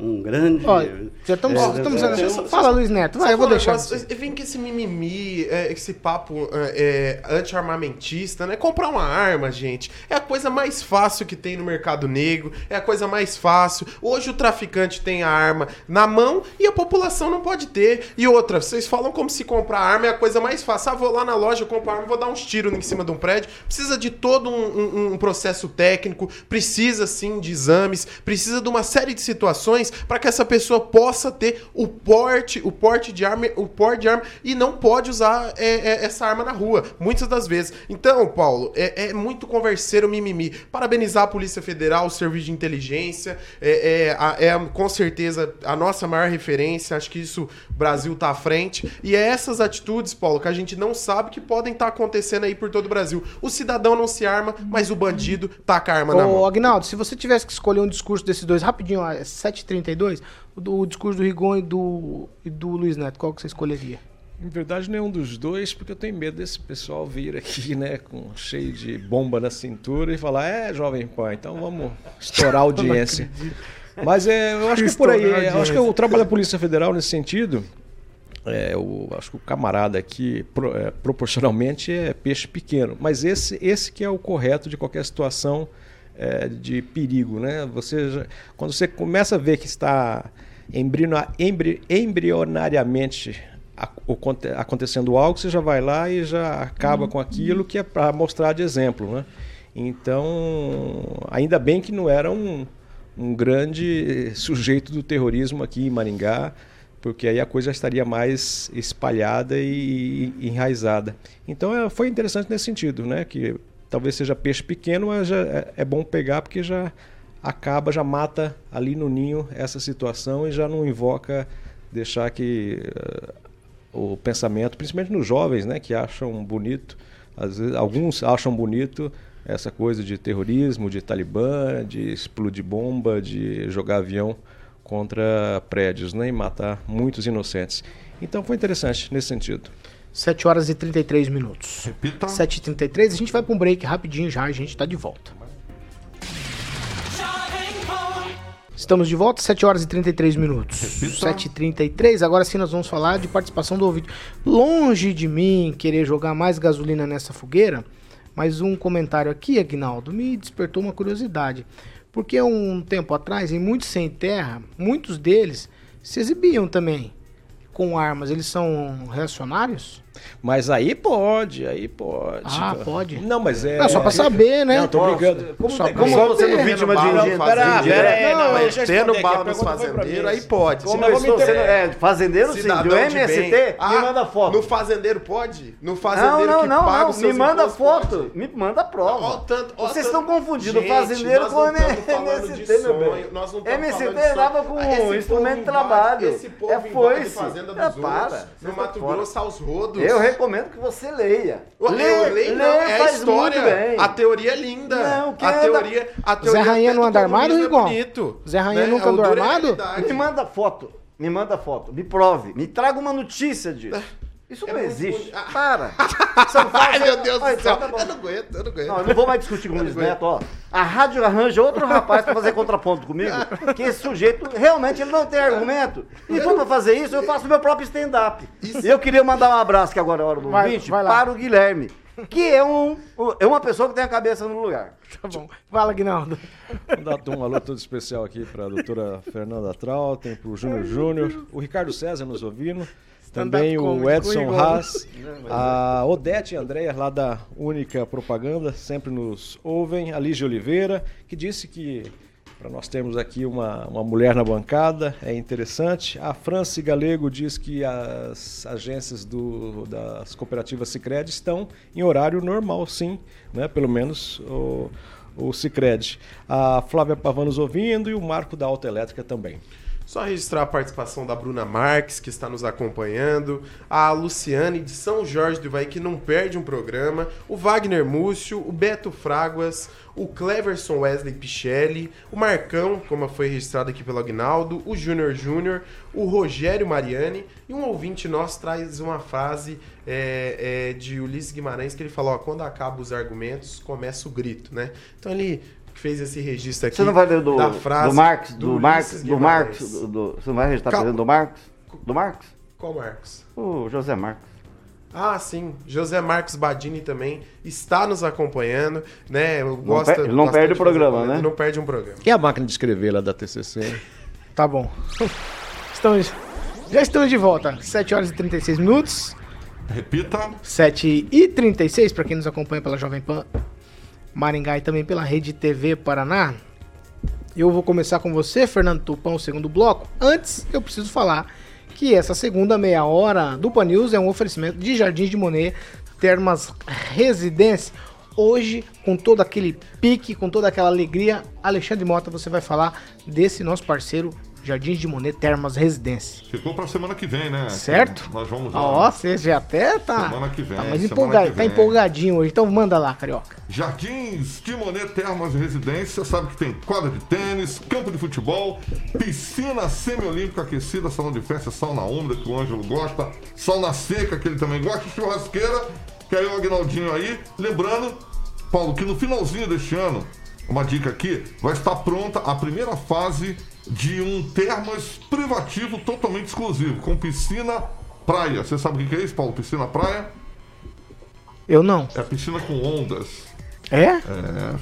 Um grande. Ó, já estamos. É, estamos é, Fala, Luiz Neto. Vai, eu vou um deixar. negócio? Vem com esse mimimi, é, esse papo é, é, anti-armamentista, né? Comprar uma arma, gente, é a coisa mais fácil que tem no mercado negro, é a coisa mais fácil. Hoje o traficante tem a arma na mão e a população não pode ter. E outra, vocês falam como se comprar arma é a coisa mais fácil. Ah, vou lá na loja, compro arma, vou dar uns tiros em cima de um prédio. Precisa de todo um, um- um processo técnico, precisa sim de exames, precisa de uma série de situações para que essa pessoa possa ter o porte, o porte de arma, o porte de arma e não pode usar é, é, essa arma na rua, muitas das vezes. Então, Paulo, é, é muito converseiro mimimi. Parabenizar a Polícia Federal, o Serviço de Inteligência, é, é, é com certeza a nossa maior referência. Acho que isso o Brasil tá à frente. E é essas atitudes, Paulo, que a gente não sabe que podem estar tá acontecendo aí por todo o Brasil. O cidadão não se arma, mas o bandido taca a arma Ô, na mão. Agnaldo, se você tivesse que escolher um discurso desses dois rapidinho, ó, é 7h30 32, o, o discurso do Rigon e do, e do Luiz Neto, qual que você escolheria? Em verdade, nenhum dos dois, porque eu tenho medo desse pessoal vir aqui, né, com cheio de bomba na cintura e falar: é, jovem pai então vamos estourar a audiência. Mas é, eu acho que por aí. É, eu acho que o trabalho da Polícia Federal nesse sentido, é, eu acho que o camarada aqui, pro, é, proporcionalmente, é peixe pequeno. Mas esse, esse que é o correto de qualquer situação é, de perigo, né? Você já- quando você começa a ver que está embri- embrionariamente acontecendo algo, você já vai lá e já acaba com aquilo que é para mostrar de exemplo, né? Então, ainda bem que não era um, um grande sujeito do terrorismo aqui em Maringá, porque aí a coisa estaria mais espalhada e, e enraizada. Então é, foi interessante nesse sentido, né? Que talvez seja peixe pequeno, mas é, é bom pegar porque já acaba, já mata ali no ninho essa situação e já não invoca deixar que eh, o pensamento, principalmente nos jovens, né, que acham bonito, às vezes alguns acham bonito essa coisa de terrorismo, de talibã, de explodir bomba, de jogar avião contra prédios, né, e matar muitos inocentes. Então foi interessante nesse sentido. 7 horas e 33 minutos. Repita. 7h33, a gente vai para um break rapidinho já, a gente tá de volta. Estamos de volta, 7 horas e 33 minutos. 7h33, agora sim nós vamos falar de participação do ouvinte. Longe de mim querer jogar mais gasolina nessa fogueira, mas um comentário aqui, Agnaldo, me despertou uma curiosidade. Porque um tempo atrás, em muitos sem terra, muitos deles se exibiam também com armas. Eles são reacionários? Mas aí pode, aí pode. Ah, pode. Não, mas é. É só pra saber, né? Não, tô brigando. Como, Só como ter- não vítima de fazendeiro. Pera, pera aí, Não, não, eu mas já Tendo bala nos fazendeiros, aí pode. Como eu estou sendo é, fazendeiro, sim, do MST, bem. me Ah, manda foto. No fazendeiro pode? No Não, fazendeiro não, que não, paga não. os Me manda foto, pode. me manda Ó, prova. o tanto- ó, Vocês estão confundindo Gente, fazendeiro com não MST, meu bem. não MST falando de sonho. dava com um instrumento de trabalho. É foice. fazenda dos É, outros. No Mato. Grosso, aos rodos. Eu recomendo que você leia. Eu leio, não, é a faz história. muito bem. A teoria é linda. Não, que a é teoria, a teoria Rainha até não anda armado, Rigon? É bonito, Zé Rainha né? nunca É andou é armado? Me manda foto. Me manda foto. Me prove. Me traga uma notícia disso. Isso não existe. Para. Ai, meu Deus do céu. então tá. Eu não aguento, eu não aguento. Não, eu não vou mais discutir com o Luiz Neto, ó. A rádio arranja outro rapaz pra fazer contraponto comigo, que esse sujeito realmente ele não tem argumento. Então, pra fazer isso, eu faço meu próprio stand-up. E eu queria mandar um abraço, que agora é a hora do Vai- ouvinte, vai para o Guilherme, que é, um, é uma pessoa que tem a cabeça no lugar. Tá bom. Fala, Guinaldo. Vou dar um alô todo especial aqui para a doutora Fernanda Trautem, para o Júnior Júnior, o Ricardo César nos ouvindo, também o Edson Haas, a Odete e Andréia lá da Única Propaganda, sempre nos ouvem, a Lígia Oliveira, que disse que para nós termos aqui uma, uma mulher na bancada é interessante. A Franci Galego diz que as agências do, das cooperativas Sicredi estão em horário normal, sim, né? pelo menos o, o Cicred. A Flávia Pavan nos ouvindo e o Marco da Autoelétrica também. Só registrar a participação da Bruna Marques, que está nos acompanhando, a Luciane de São Jorge do Ivaí, que não perde um programa, o Wagner Múcio, o Beto Fraguas, o Cleverson Wesley Pichelli, o Marcão, como foi registrado aqui pelo Agnaldo, o Júnior Júnior, o Rogério Mariani, e um ouvinte nosso traz uma frase é, é, de Ulisses Guimarães, que ele falou, ó, quando acabam os argumentos, começa o grito, né? Então ele fez esse registro aqui Você não vai ler do, da frase do Marx, do, Ulisses Marx, do. Marx, do, do- você não vai registrar Calma. presente do Marx? Do Marx? Qual Marcos? O José Marcos. Ah, sim. José Marcos Badini também está nos acompanhando, né? Eu gosto, per- não perde o programa, né? Não perde um programa. E a máquina de escrever lá da TCC? Tá bom. Estamos, já estamos de volta. 7 horas e 36 minutos. Repita. 7 e 36 para quem nos acompanha pela Jovem Pan Maringá e também pela Rede TV Paraná. Eu vou começar com você, Fernando Tupão, o segundo bloco. Antes, eu preciso falar que essa segunda meia hora do Pan News é um oferecimento de Jardins de Monet, Termas Residência. Hoje, com todo aquele pique, com toda aquela alegria, Alexandre Mota, você vai falar desse nosso parceiro Jardins de Monet Termas Residência. Ficou pra semana que vem, né? Certo? Nós vamos lá. Ó, você já até tá, Semana que vem, tá empolgado, que tá vem. empolgadinho hoje. Então manda lá, carioca. Jardins de Monet Termas e Residência, sabe que tem quadra de tênis, campo de futebol, piscina semiolímpica aquecida, salão de festa, sauna úmida, que o Ângelo gosta, sauna seca, que ele também gosta, churrasqueira, que aí o Agnaldinho aí. Lembrando, Paulo, que no finalzinho deste ano, uma dica aqui, vai estar pronta a primeira fase de um termas privativo totalmente exclusivo, com piscina praia. Você sabe o que é isso, Paulo? Piscina praia? Eu não. É piscina com ondas. É? É,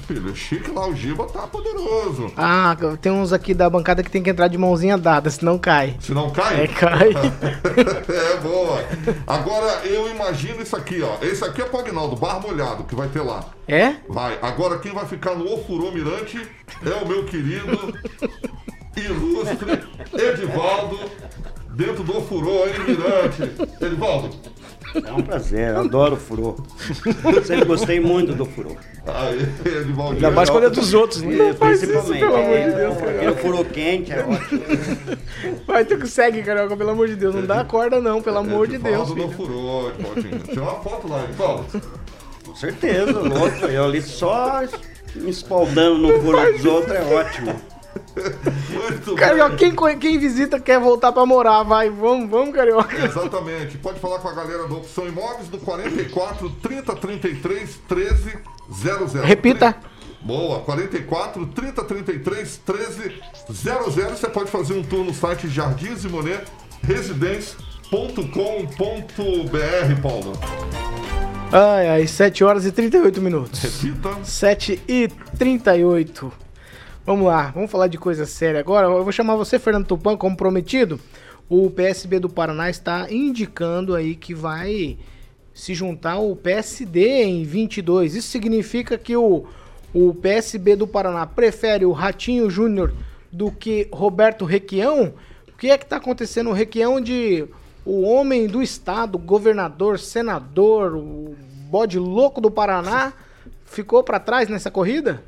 filho, chique lá, o Giba tá poderoso. Ah, tem uns aqui da bancada que tem que entrar de mãozinha dada, senão cai. Se não cai? É, cai. é, boa. Agora, eu imagino isso aqui, ó. Esse aqui é pro Agnaldo, bar molhado, que vai ter lá. É? Vai. Agora, quem vai ficar no Ofurô Mirante é o meu querido, ilustre Edivaldo, dentro do Ofurô aí, Mirante. Edivaldo. É um prazer, eu adoro o furô. Sempre gostei muito do furô. Aí, Edivaldo. Ainda mais quando é dos outros, né? E, Principalmente. pelo amor de Deus, é, cara. aquele furô quente é ótimo. Vai, tu consegue, carioca, pelo amor de Deus. Não dá corda, não, pelo amor de Deus. Edivaldo. Ofurô, Edivaldinho. Tem uma foto lá, Edivaldo. Com certeza, louco. Eu ali só me espaldando no furô dos outros é ótimo. Muito Carioca, quem, quem visita quer voltar pra morar, vai. Vamos, vamos, carioca. Exatamente. Pode falar com a galera da Opção Imóveis no 44 30 33 13 00. Repita. Boa, 44 30 33 13 00. Você pode fazer um tour no site Jardins e Monet Residência.com.br, Paulo. Ai, ai, 7 horas e 38 minutos. Repita. 7 e 38. Vamos lá, vamos falar de coisa séria agora. Eu vou chamar você, Fernando Tupan, como prometido. O PSB do Paraná está indicando aí que vai se juntar ao PSD em 22. Isso significa que o, o PSB do Paraná prefere o Ratinho Júnior do que Roberto Requião. O que é que está acontecendo? O Requião de o homem do estado, governador, senador, o bode louco do Paraná, ficou para trás nessa corrida?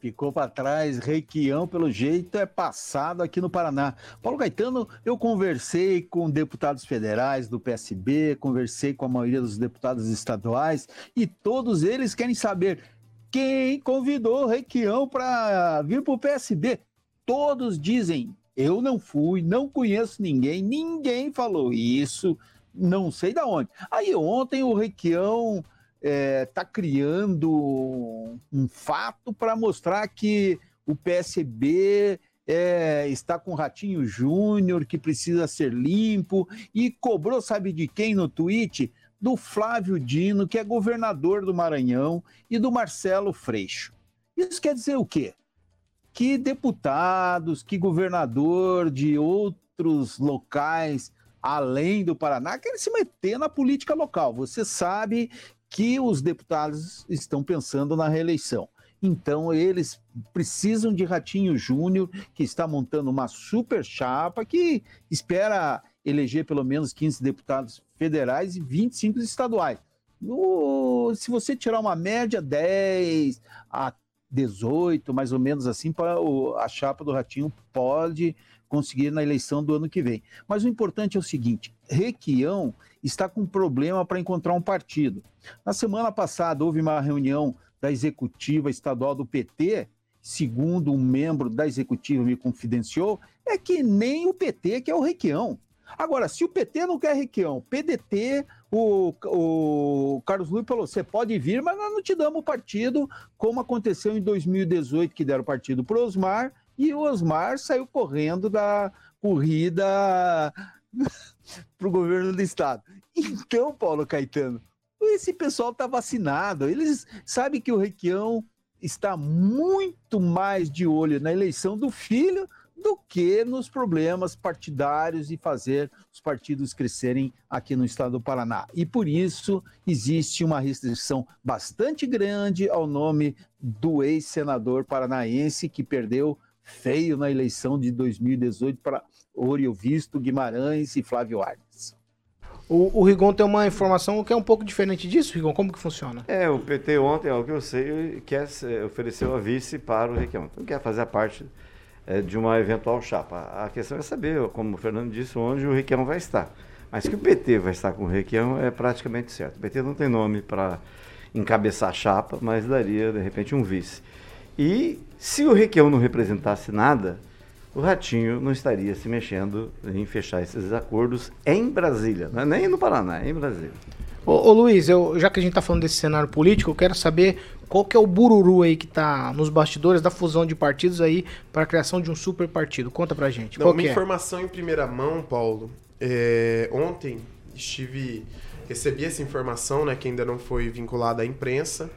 Ficou para trás, Requião, pelo jeito, é passado aqui no Paraná. Paulo Caetano, eu conversei com deputados federais do PSB, conversei com a maioria dos deputados estaduais e todos eles querem saber quem convidou Requião para vir para o PSB. Todos dizem, eu não fui, não conheço ninguém, ninguém falou isso. não sei da onde. Aí ontem o Requião está criando um fato para mostrar que o PSB é, está com o Ratinho Júnior, que precisa ser limpo, e cobrou, sabe de quem no tweet? Do Flávio Dino, que é governador do Maranhão, e do Marcelo Freixo. Isso quer dizer o quê? Que deputados, que governador de outros locais além do Paraná querem se meter na política local. Você sabe que os deputados estão pensando na reeleição. Então, eles precisam de Ratinho Júnior, que está montando uma super chapa que espera eleger pelo menos 15 deputados federais e 25 estaduais. Se você tirar uma média, 10 a 18, mais ou menos assim, para a chapa do Ratinho pode conseguir na eleição do ano que vem. Mas o importante é o seguinte: Requião está com problema para encontrar um partido. Na semana passada houve uma reunião da executiva estadual do PT, segundo um membro da executiva me confidenciou, é que nem o PT quer o Requião. Agora, se o PT não quer Requião, PDT, o, o Carlos Luiz falou: você pode vir, mas nós não te damos partido, como aconteceu em 2018, que deram partido para o Osmar, e o Osmar saiu correndo da corrida para o governo do estado. Então, Paulo Caetano, esse pessoal está vacinado. Eles sabem que o Requião está muito mais de olho na eleição do filho do que nos problemas partidários e fazer os partidos crescerem aqui no estado do Paraná. E por isso existe uma restrição bastante grande ao nome do ex-senador paranaense que perdeu feio na eleição de 2018 para Orio Visto, Guimarães e Flávio Arnes. O, o Rigon tem uma informação que é um pouco diferente disso, Rigon. Como que funciona? É, o PT ontem, ao que eu sei, quer ofereceu a vice para o Requião. Então quer fazer parte é, de uma eventual chapa. A questão é saber, como o Fernando disse, onde o Requião vai estar. Mas que o PT vai estar com o Requião é praticamente certo. O PT não tem nome para encabeçar a chapa, mas daria, de repente, um vice. E se o Requião não representasse nada, o Ratinho não estaria se mexendo em fechar esses acordos em Brasília, não é nem no Paraná, é em Brasília. Ô, ô Luiz, eu, já que a gente está falando desse cenário político, eu quero saber qual que é o bururu aí que está nos bastidores da fusão de partidos aí para a criação de um super partido. Conta pra gente. Não, qual uma que é? informação em primeira mão, Paulo. É, ontem estive recebi essa informação, né, que ainda não foi vinculada à imprensa.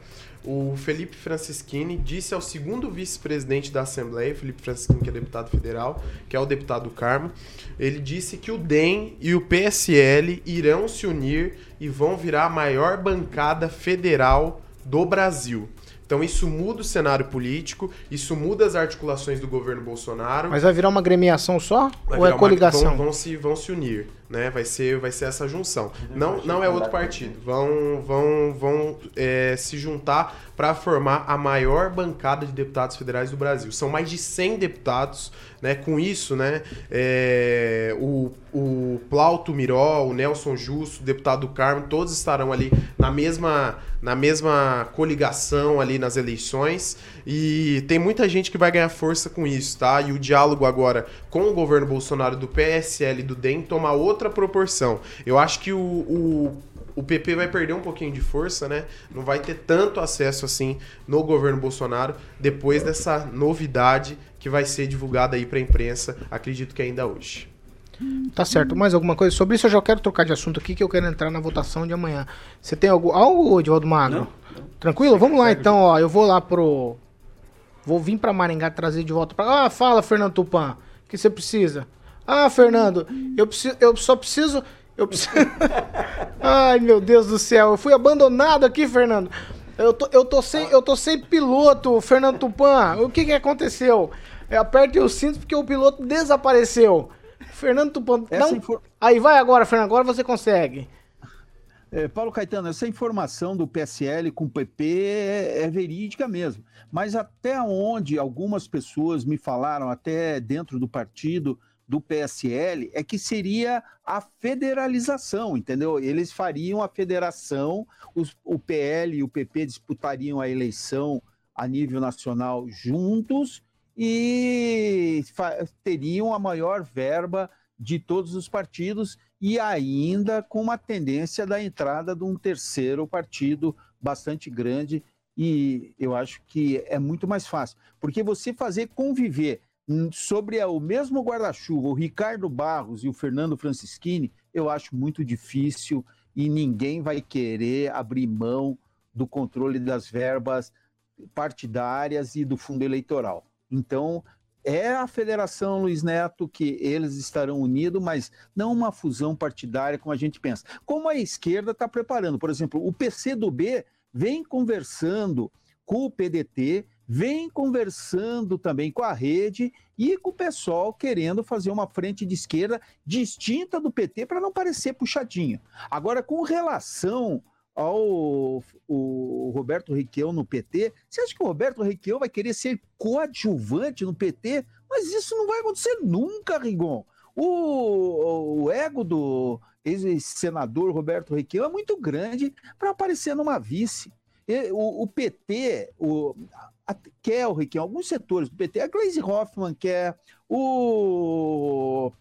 O Felipe Francischini disse ao segundo vice-presidente da Assembleia, Felipe Francischini, que é deputado federal, que é o deputado Carmo, ele disse que o DEM e o PSL irão se unir e vão virar a maior bancada federal do Brasil. Então isso muda o cenário político, isso muda as articulações do governo Bolsonaro. Mas vai virar uma gremiação só? Vai ou é virar uma- coligação? Vão, vão se, vão se unir, né? Vai ser, vai ser essa junção. Não, não é outro partido. Vão, vão, vão é, se juntar para formar a maior bancada de deputados federais do Brasil. São mais de 100 deputados, né? Com isso, né? é, o, o Plauto Miró, o Nelson Justo, o deputado Carmo, todos estarão ali na mesma, na mesma coligação ali nas eleições. E tem muita gente que vai ganhar força com isso, tá? E o diálogo agora com o governo Bolsonaro do PSL e do DEM toma outra proporção. Eu acho que o, o, o PP vai perder um pouquinho de força, né? Não vai ter tanto acesso assim no governo Bolsonaro depois dessa novidade que vai ser divulgada aí para a imprensa, acredito que ainda hoje. Tá certo. Mais alguma coisa sobre isso? Eu já quero trocar de assunto aqui, que eu quero entrar na votação de amanhã. Você tem algo, algo Edivaldo Magro? Tranquilo? Vamos lá então, ó. Eu vou lá pro. Vou vir pra Maringá trazer de volta pra. Ah, fala, Fernando Tupan. O que você precisa? Ah, Fernando, eu, preciso, eu só preciso. Eu preciso. Ai, meu Deus do céu. Eu fui abandonado aqui, Fernando. Eu tô, eu tô, sem, eu tô sem piloto, Fernando Tupan. O que que aconteceu? Eu apertei o cinto porque o piloto desapareceu. Fernando Tupan. Não- infor- Aí vai agora, Fernando. Agora você consegue. É, Paulo Caetano, essa informação do PSL com o PP é, é verídica mesmo. Mas até onde algumas pessoas me falaram, até dentro do partido do PSL, é que seria a federalização, entendeu? Eles fariam a federação, os- o PL e o PP disputariam a eleição a nível nacional juntos e teriam a maior verba de todos os partidos e ainda com uma tendência da entrada de um terceiro partido bastante grande e eu acho que é muito mais fácil, porque você fazer conviver sobre o mesmo guarda-chuva o Ricardo Barros e o Fernando Francischini, eu acho muito difícil e ninguém vai querer abrir mão do controle das verbas partidárias e do fundo eleitoral. Então, é a Federação Luiz Neto que eles estarão unidos, mas não uma fusão partidária como a gente pensa. Como a esquerda está preparando, por exemplo, o PCdoB vem conversando com o PDT, vem conversando também com a rede e com o pessoal querendo fazer uma frente de esquerda distinta do PT para não parecer puxadinho. Agora, com relação ao o Roberto Requião no PT, você acha que o Roberto Requião vai querer ser coadjuvante no PT? Mas isso não vai acontecer nunca, Rigon. O, o ego do ex-senador Roberto Requião é muito grande para aparecer numa vice. O, o PT o, a, quer o Requião, alguns setores do PT, a Glaze Hoffman quer, o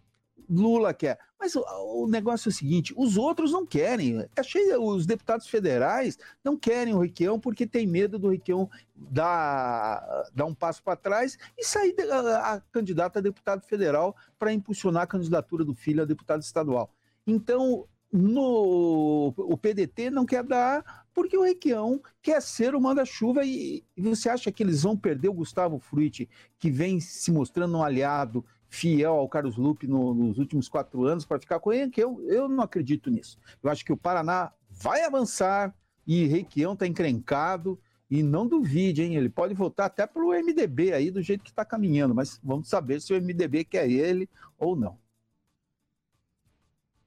Lula quer. Mas o, o, negócio é o seguinte: os outros não querem. É cheio, os deputados federais não querem o Requião porque tem medo do Requião dar, dar um passo para trás e sair a, a candidata a deputado federal para impulsionar a candidatura do filho a deputado estadual. Então, no, o PDT não quer dar porque o Requião quer ser o manda-chuva e, e, você acha que eles vão perder o Gustavo Frutti, que vem se mostrando um aliado fiel ao Carlos Lupe no, nos últimos quatro anos para ficar com ele, que eu, eu não acredito nisso. Eu acho que o Paraná vai avançar e Requião está encrencado e não duvide, hein? Ele pode voltar até para o MDB aí do jeito que está caminhando, mas vamos saber se o MDB quer ele ou não.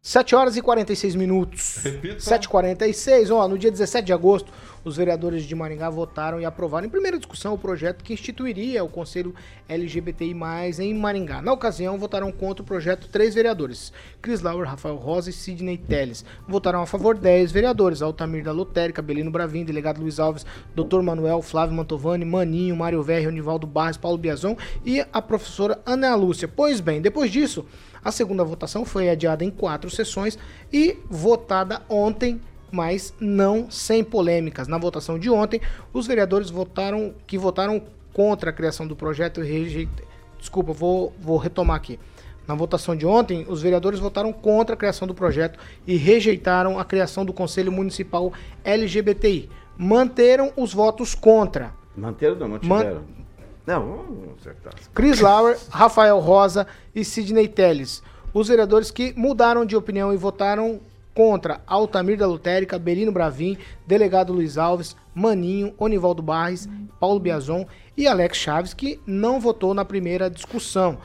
7 horas e 46 minutos. Repita. 7h46. Ó, no dia 17 de agosto, os vereadores de Maringá votaram e aprovaram em primeira discussão o projeto que instituiria o Conselho LGBTI+, em Maringá. Na ocasião, votaram contra o projeto três vereadores, Cris Lauer, Rafael Rosa e Sidney Teles. Votaram a favor 10 vereadores, Altamir da Lotérica, Belino Bravin, delegado Luiz Alves, Dr. Manuel, Flávio Mantovani, Maninho, Mário Verri, Onivaldo Barros, Paulo Biazon e a professora Ana Lúcia. Pois bem, depois disso... A segunda votação foi adiada em quatro sessões e votada ontem, mas não sem polêmicas. Na votação de ontem, os vereadores votaram que votaram contra a criação do projeto rejeitaram. Desculpa, vou, vou retomar aqui. Na votação de ontem, os vereadores votaram contra a criação do projeto e rejeitaram a criação do Conselho Municipal LGBTI. Manteram os votos contra. Manteram não, não tiveram. Man não, vamos acertar. Chris Lauer, Rafael Rosa e Sidney Telles. Os vereadores que mudaram de opinião e votaram contra Altamir da Lutérica, Belino Bravin, delegado Luiz Alves, Maninho, Onivaldo Barres, Paulo Biazon e Alex Chaves, que não votou na primeira discussão.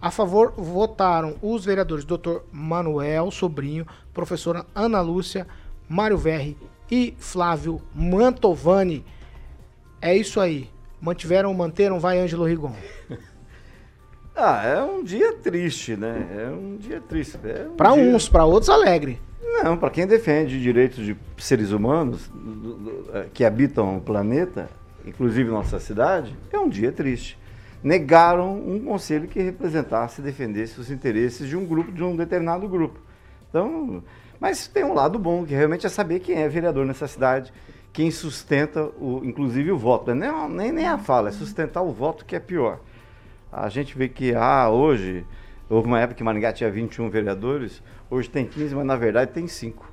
A favor votaram os vereadores Dr. Manuel Sobrinho, professora Ana Lúcia, Mário Verri e Flávio Mantovani. É isso aí. Mantiveram, manteram, vai Ângelo Rigon. ah, é um dia triste, né? É um dia triste. É um para dia... uns, para outros alegre. Não, para quem defende direitos de seres humanos é, que habitam o planeta, inclusive nossa cidade, é um dia triste. Negaram um conselho que representasse e defendesse os interesses de um grupo, de um determinado grupo. Então, mas tem um lado bom, que realmente é saber quem é vereador nessa cidade quem sustenta, o, inclusive, o voto. Nem, nem, nem a fala, é sustentar o voto que é pior. A gente vê que ah, hoje, houve uma época que Maringá tinha 21 vereadores, hoje tem 15, mas na verdade tem 5.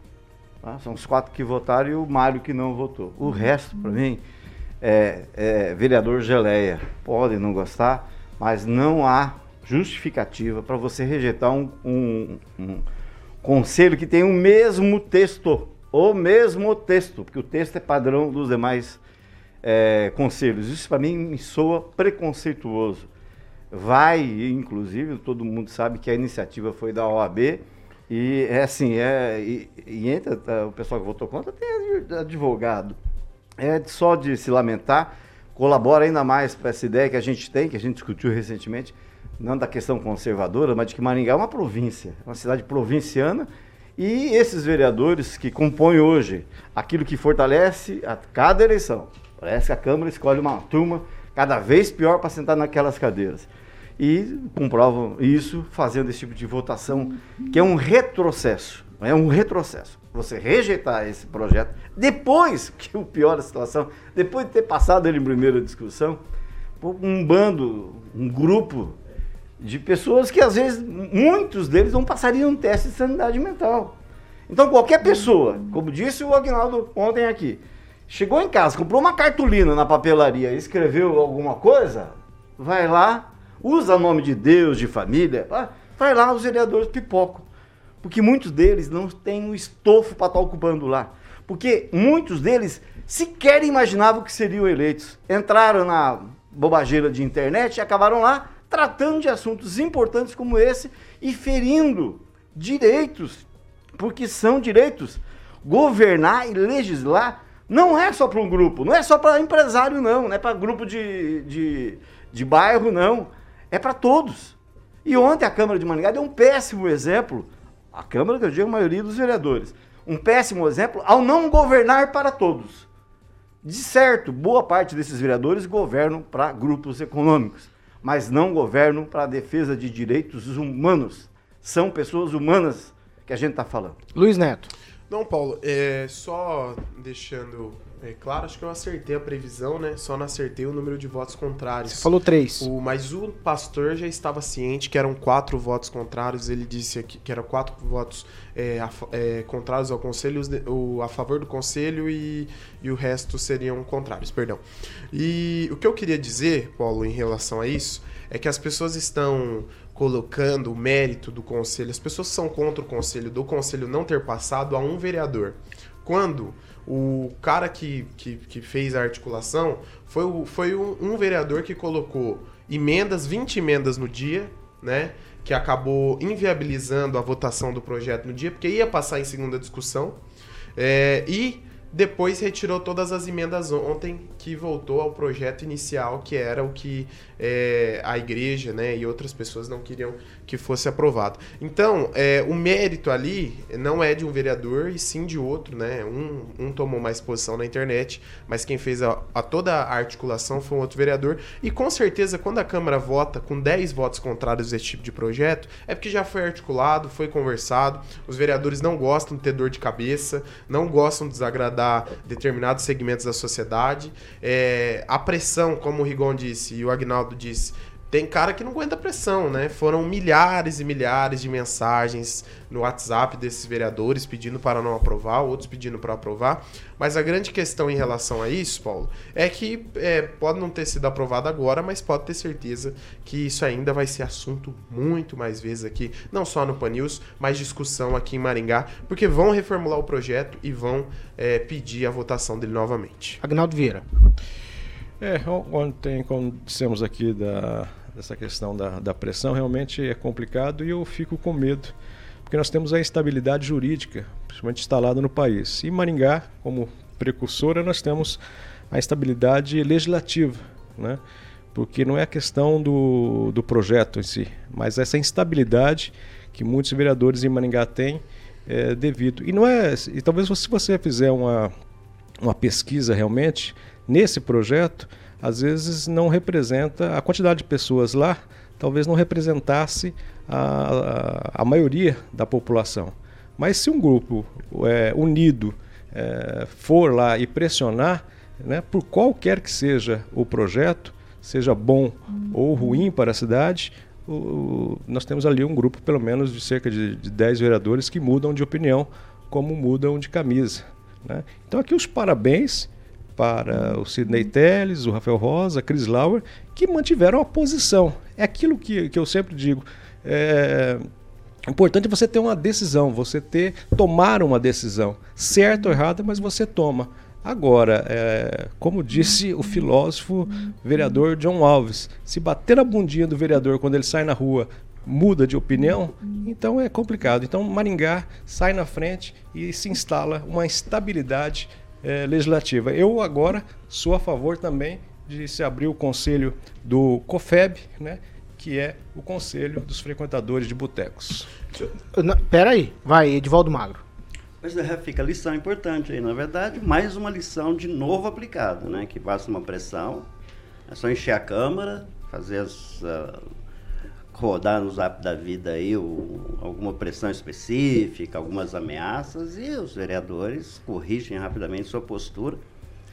Tá? São os quatro que votaram e o Mário que não votou. O resto, para mim, é, é vereador geleia. Podem não gostar, mas não há justificativa para você rejeitar um, um, um conselho que tem o mesmo texto o mesmo texto, porque o texto é padrão dos demais é, conselhos. Isso para mim me soa preconceituoso. Vai, inclusive, todo mundo sabe que a iniciativa foi da OAB e é assim, é, e, e entra tá, o pessoal que votou contra, tem advogado. É só de se lamentar, colabora ainda mais para essa ideia que a gente tem, que a gente discutiu recentemente, não da questão conservadora, mas de que Maringá é uma província, uma cidade provinciana e esses vereadores que compõem hoje aquilo que fortalece a cada eleição. Parece que a Câmara escolhe uma turma cada vez pior para sentar naquelas cadeiras. E comprovam isso fazendo esse tipo de votação, que é um retrocesso. É um retrocesso. Você rejeitar esse projeto, depois, que o pior da situação, depois de ter passado ele em primeira discussão, um bando, um grupo de pessoas que às vezes, muitos deles não passariam um teste de sanidade mental. Então qualquer pessoa, como disse o Agnaldo ontem aqui, chegou em casa, comprou uma cartolina na papelaria escreveu alguma coisa, vai lá, usa nome de Deus, de família, vai lá os vereadores pipocam. Porque muitos deles não têm o estofo para estar ocupando lá. Porque muitos deles sequer imaginavam que seriam eleitos. Entraram na bobageira de internet e acabaram lá tratando de assuntos importantes como esse e ferindo direitos, porque são direitos. Governar e legislar não é só para um grupo, não é só para empresário, não, não é para grupo de, de, de bairro, não. É para todos. E ontem a Câmara de Maringá deu um péssimo exemplo, a Câmara, que eu digo, a maioria dos vereadores, um péssimo exemplo ao não governar para todos. De certo, boa parte desses vereadores governam para grupos econômicos, mas não governam para a defesa de direitos humanos. São pessoas humanas que a gente está falando. Luiz Neto. Não, Paulo, é, só deixando é, claro, acho que eu acertei a previsão, né? Só não acertei o número de votos contrários. Você falou três. O, mas o pastor já estava ciente que eram quatro votos contrários. Ele disse que, que eram quatro votos é, a, é, contrários ao conselho, o, a favor do conselho e, e o resto seriam contrários, perdão. E o que eu queria dizer, Paulo, em relação a isso, é que as pessoas estão colocando o mérito do conselho, as pessoas são contra o conselho, do conselho não ter passado a um vereador. Quando o cara que, que, que fez a articulação foi, o, foi um, um vereador que colocou emendas, 20 emendas no dia, né? Que acabou inviabilizando a votação do projeto no dia, porque ia passar em segunda discussão. É, e depois retirou todas as emendas ontem, que voltou ao projeto inicial, que era o que é, a igreja né, e outras pessoas não queriam que fosse aprovado. Então, é, o mérito ali não é de um vereador e sim de outro. Né? Um, um tomou mais posição na internet, mas quem fez a, a, toda a articulação foi um outro vereador. E com certeza, quando a Câmara vota com 10 votos contrários a esse tipo de projeto, é porque já foi articulado, foi conversado. Os vereadores não gostam de ter dor de cabeça, não gostam de desagradar determinados segmentos da sociedade. É, a pressão, como o Rigon disse e o Agnaldo disse, tem cara que não aguenta pressão, né? Foram milhares e milhares de mensagens no WhatsApp desses vereadores pedindo para não aprovar, outros pedindo para aprovar. Mas a grande questão em relação a isso, Paulo, é que é, pode não ter sido aprovado agora, mas pode ter certeza que isso ainda vai ser assunto muito mais vezes aqui, não só no Panils, mas discussão aqui em Maringá, porque vão reformular o projeto e vão é, pedir a votação dele novamente. Agnaldo Vieira. É, ontem, como dissemos aqui da, dessa questão da, da pressão, realmente é complicado e eu fico com medo, porque nós temos a instabilidade jurídica, principalmente instalada no país. E Maringá, como precursora, nós temos a instabilidade legislativa, né? porque não é a questão do, do projeto em si, mas essa instabilidade que muitos vereadores em Maringá têm é, devido. E não é. E talvez se você fizer uma, uma pesquisa realmente, nesse projeto, às vezes não representa, a quantidade de pessoas lá talvez não representasse a, a, a maioria da população. Mas se um grupo é, unido é, for lá e pressionar, né, por qualquer que seja o projeto, seja bom ou ruim para a cidade, o, nós temos ali um grupo, pelo menos, de cerca de, de 10 vereadores que mudam de opinião, como mudam de camisa. Né? Então, aqui os parabéns para o Sidney Telles, o Rafael Rosa, Chris Lauer, que mantiveram a posição. É aquilo que, que eu sempre digo. É importante você ter uma decisão, você ter tomar uma decisão, certo ou errada, mas você toma. Agora, é, como disse o filósofo vereador John Alves, se bater na bundinha do vereador quando ele sai na rua muda de opinião, então é complicado. Então Maringá sai na frente e se instala uma estabilidade é, legislativa. Eu agora sou a favor também de se abrir o conselho do COFEB, né, que é o Conselho dos Frequentadores de Botecos. Pera aí, vai, Edivaldo Magro. Pois é, fica a lição importante aí. Na verdade, mais uma lição de novo aplicada, né? Que basta uma pressão, é só encher a Câmara, fazer as, uh, rodar no zap da vida aí o- alguma pressão específica, algumas ameaças, e os vereadores corrigem rapidamente sua postura,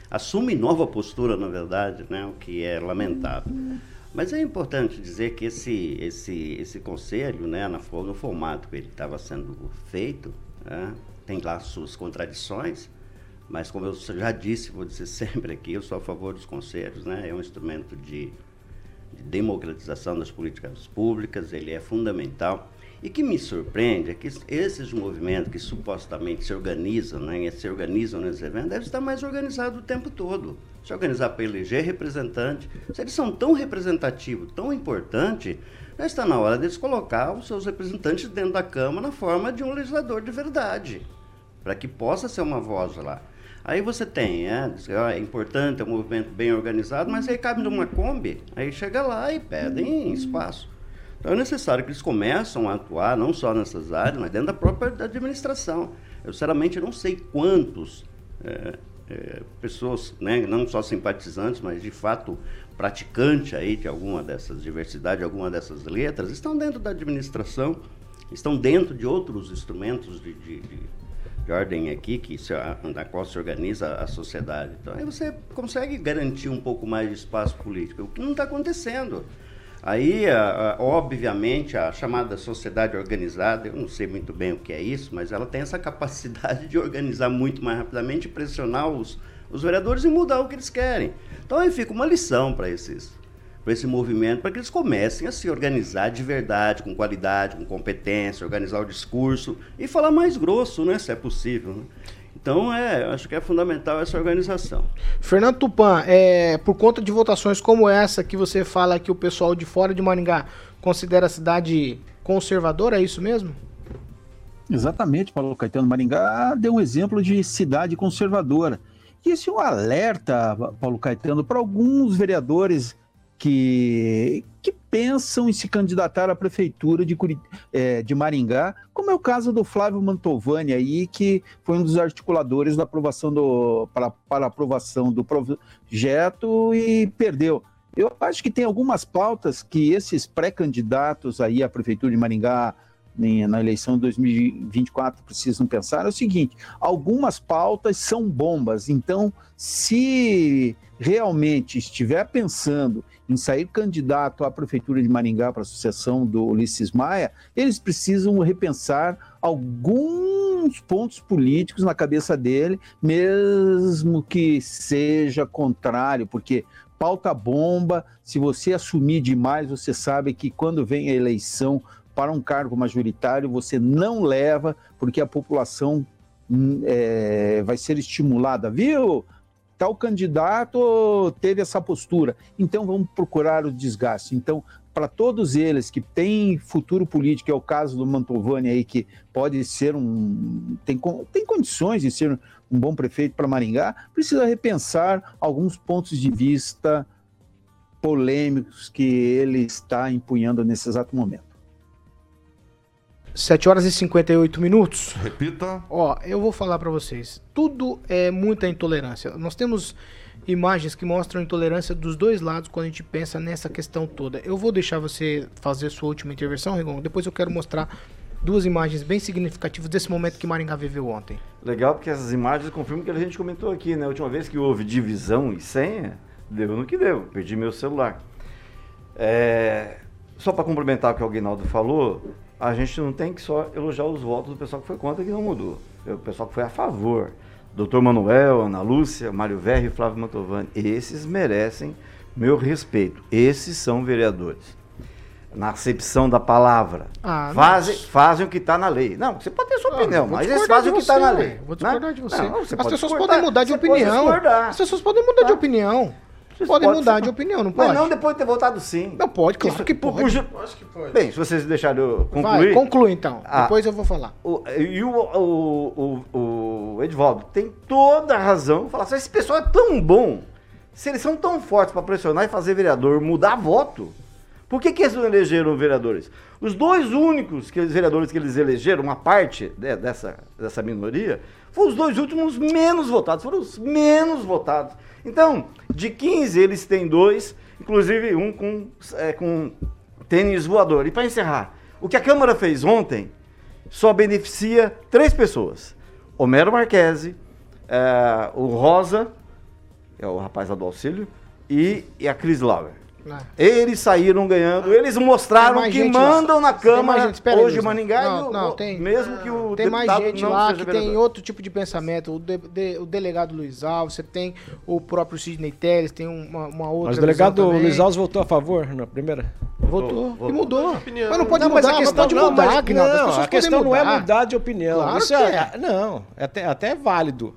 assumem nova postura, na verdade, né, o que é lamentável. Mas é importante dizer que esse, esse, esse conselho, né, na, no formato que ele estava sendo feito, né, tem lá suas contradições, mas como eu já disse, vou dizer sempre aqui, eu sou a favor dos conselhos, né, é um instrumento de de democratização das políticas públicas, ele é fundamental. E que me surpreende é que esses movimentos que supostamente se organizam, né, se organizam nesses eventos, devem estar mais organizados o tempo todo. Se organizar para eleger representante, se eles são tão representativos, tão importantes, já está na hora deles colocar os seus representantes dentro da Câmara na forma de um legislador de verdade, para que possa ser uma voz lá. Aí você tem, é, é importante, é um movimento bem organizado, mas aí cabe numa Kombi, aí chega lá e pedem espaço. Então é necessário que eles começam a atuar, não só nessas áreas, mas dentro da própria administração. Eu, sinceramente, não sei quantos é, é, pessoas, né, não só simpatizantes, mas de fato praticantes aí de alguma dessas diversidades, de alguma dessas letras, estão dentro da administração, estão dentro de outros instrumentos de, de, de de ordem aqui, que se, na qual se organiza a sociedade. Então, aí você consegue garantir um pouco mais de espaço político, o que não está acontecendo. Aí, a- a- obviamente, a chamada sociedade organizada, eu não sei muito bem o que é isso, mas ela tem essa capacidade de organizar muito mais rapidamente pressionar os, os vereadores e mudar o que eles querem. Então, aí fica uma lição para esses para esse movimento, para que eles comecem a se organizar de verdade, com qualidade, com competência, organizar o discurso e falar mais grosso, né, se é possível. né? Então, é, eu acho que é fundamental essa organização. Fernando Tupan, é, por conta de votações como essa que você fala que o pessoal de fora de Maringá considera a cidade conservadora, é isso mesmo? Exatamente, Paulo Caetano Maringá deu um exemplo de cidade conservadora. E esse é um alerta, Paulo Caetano, para alguns vereadores que, que pensam em se candidatar à prefeitura de, Curi- eh, de Maringá, como é o caso do Flávio Mantovani aí, que foi um dos articuladores da aprovação do, para, para aprovação do projeto e perdeu. Eu acho que tem algumas pautas que esses pré-candidatos aí à prefeitura de Maringá na eleição de 2024 precisam pensar é o seguinte: algumas pautas são bombas, então, se realmente estiver pensando em sair candidato à prefeitura de Maringá para a sucessão do Ulisses Maia, eles precisam repensar alguns pontos políticos na cabeça dele, mesmo que seja contrário, porque pauta bomba, se você assumir demais, você sabe que quando vem a eleição para um cargo majoritário, você não leva, porque a população hum, é, vai ser estimulada, viu? Tal candidato teve essa postura, então vamos procurar o desgaste. Então, para todos eles que têm futuro político, é o caso do Mantovani aí, que pode ser um. tem, tem condições de ser um bom prefeito para Maringá, precisa repensar alguns pontos de vista polêmicos que ele está empunhando nesse exato momento. 7 horas e 58 minutos. Repita. Ó, eu vou falar pra vocês. Tudo é muita intolerância. Nós temos imagens que mostram intolerância dos dois lados quando a gente pensa nessa questão toda. Eu vou deixar você fazer sua última intervenção, Rigon. Depois eu quero mostrar duas imagens bem significativas desse momento que Maringá viveu ontem. Legal porque essas imagens confirmam o que a gente comentou aqui, né? A última vez que houve divisão e senha, deu no que deu. Perdi meu celular. É, Só para complementar o que o Aguinaldo falou, a gente não tem que só elogiar os votos do pessoal que foi contra que não mudou. O pessoal que foi a favor. Doutor Manuel, Ana Lúcia, Mário Verri Flávio Mantovani. Esses merecem meu respeito. Esses são vereadores. Na acepção da palavra. Ah, fazem, fazem o que está na lei. Não, você pode ter sua opinião, vou mas eles fazem o que está na lei. Vou né? discordar de você. Não, você As pode pessoas podem mudar de opinião. As pessoas podem mudar de Tá? opinião. Vocês podem podem mudar ser- de opinião, não Mas pode? não depois de ter votado sim. Não pode, claro Isso- que por- pode. por Acho que pode. Bem, se vocês deixarem eu Vai, concluir. conclui então. Ah. Depois eu vou falar. o- e o, o, o, o Edvaldo tem toda a razão. Falar assim, esse pessoal é tão bom. Se eles são tão fortes para pressionar e fazer vereador mudar voto, por que, que eles não elegeram vereadores? Os dois únicos que vereadores que eles elegeram, uma parte né, dessa, dessa minoria, foram os dois últimos menos votados, foram os menos votados. Então, de 15 eles têm dois, inclusive um com, é, com tênis voador. E para encerrar, o que a Câmara fez ontem só beneficia três pessoas: Homero Marquesi, eh, o Rosa, é o rapaz lá do auxílio, e, e a Cris Lauer. Ah. Eles saíram ganhando, eles mostraram Tem que gente mandam na Tem Câmara gente. Aí, hoje Luiz, Maningá, não, o- não, o- tem- mesmo que o Tem mais gente não lá que tem vereador. outro tipo de pensamento. O, de- de- o delegado Luiz Alves, você tem o próprio Sidney Telles, tem uma, uma outra. Mas o delegado. Luiz Alves votou a favor na primeira? Votou. Votou, E mudou. Opinião. Mas não pode não, mudar, mas a questão não, mudar, mas- Aguinaldo. As não, a questão não é mudar. mudar de opinião. Claro Isso que é, é. Não, é até, até é válido.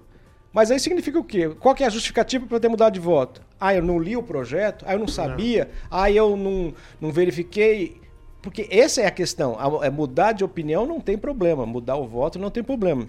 Mas aí significa o quê? Qual que é a justificativa para ter mudado de voto? Ah, eu não li o projeto, ah, eu não sabia, ah, eu não, não verifiquei. Porque essa é a questão. A- é mudar de opinião não tem problema. Mudar o voto não tem problema.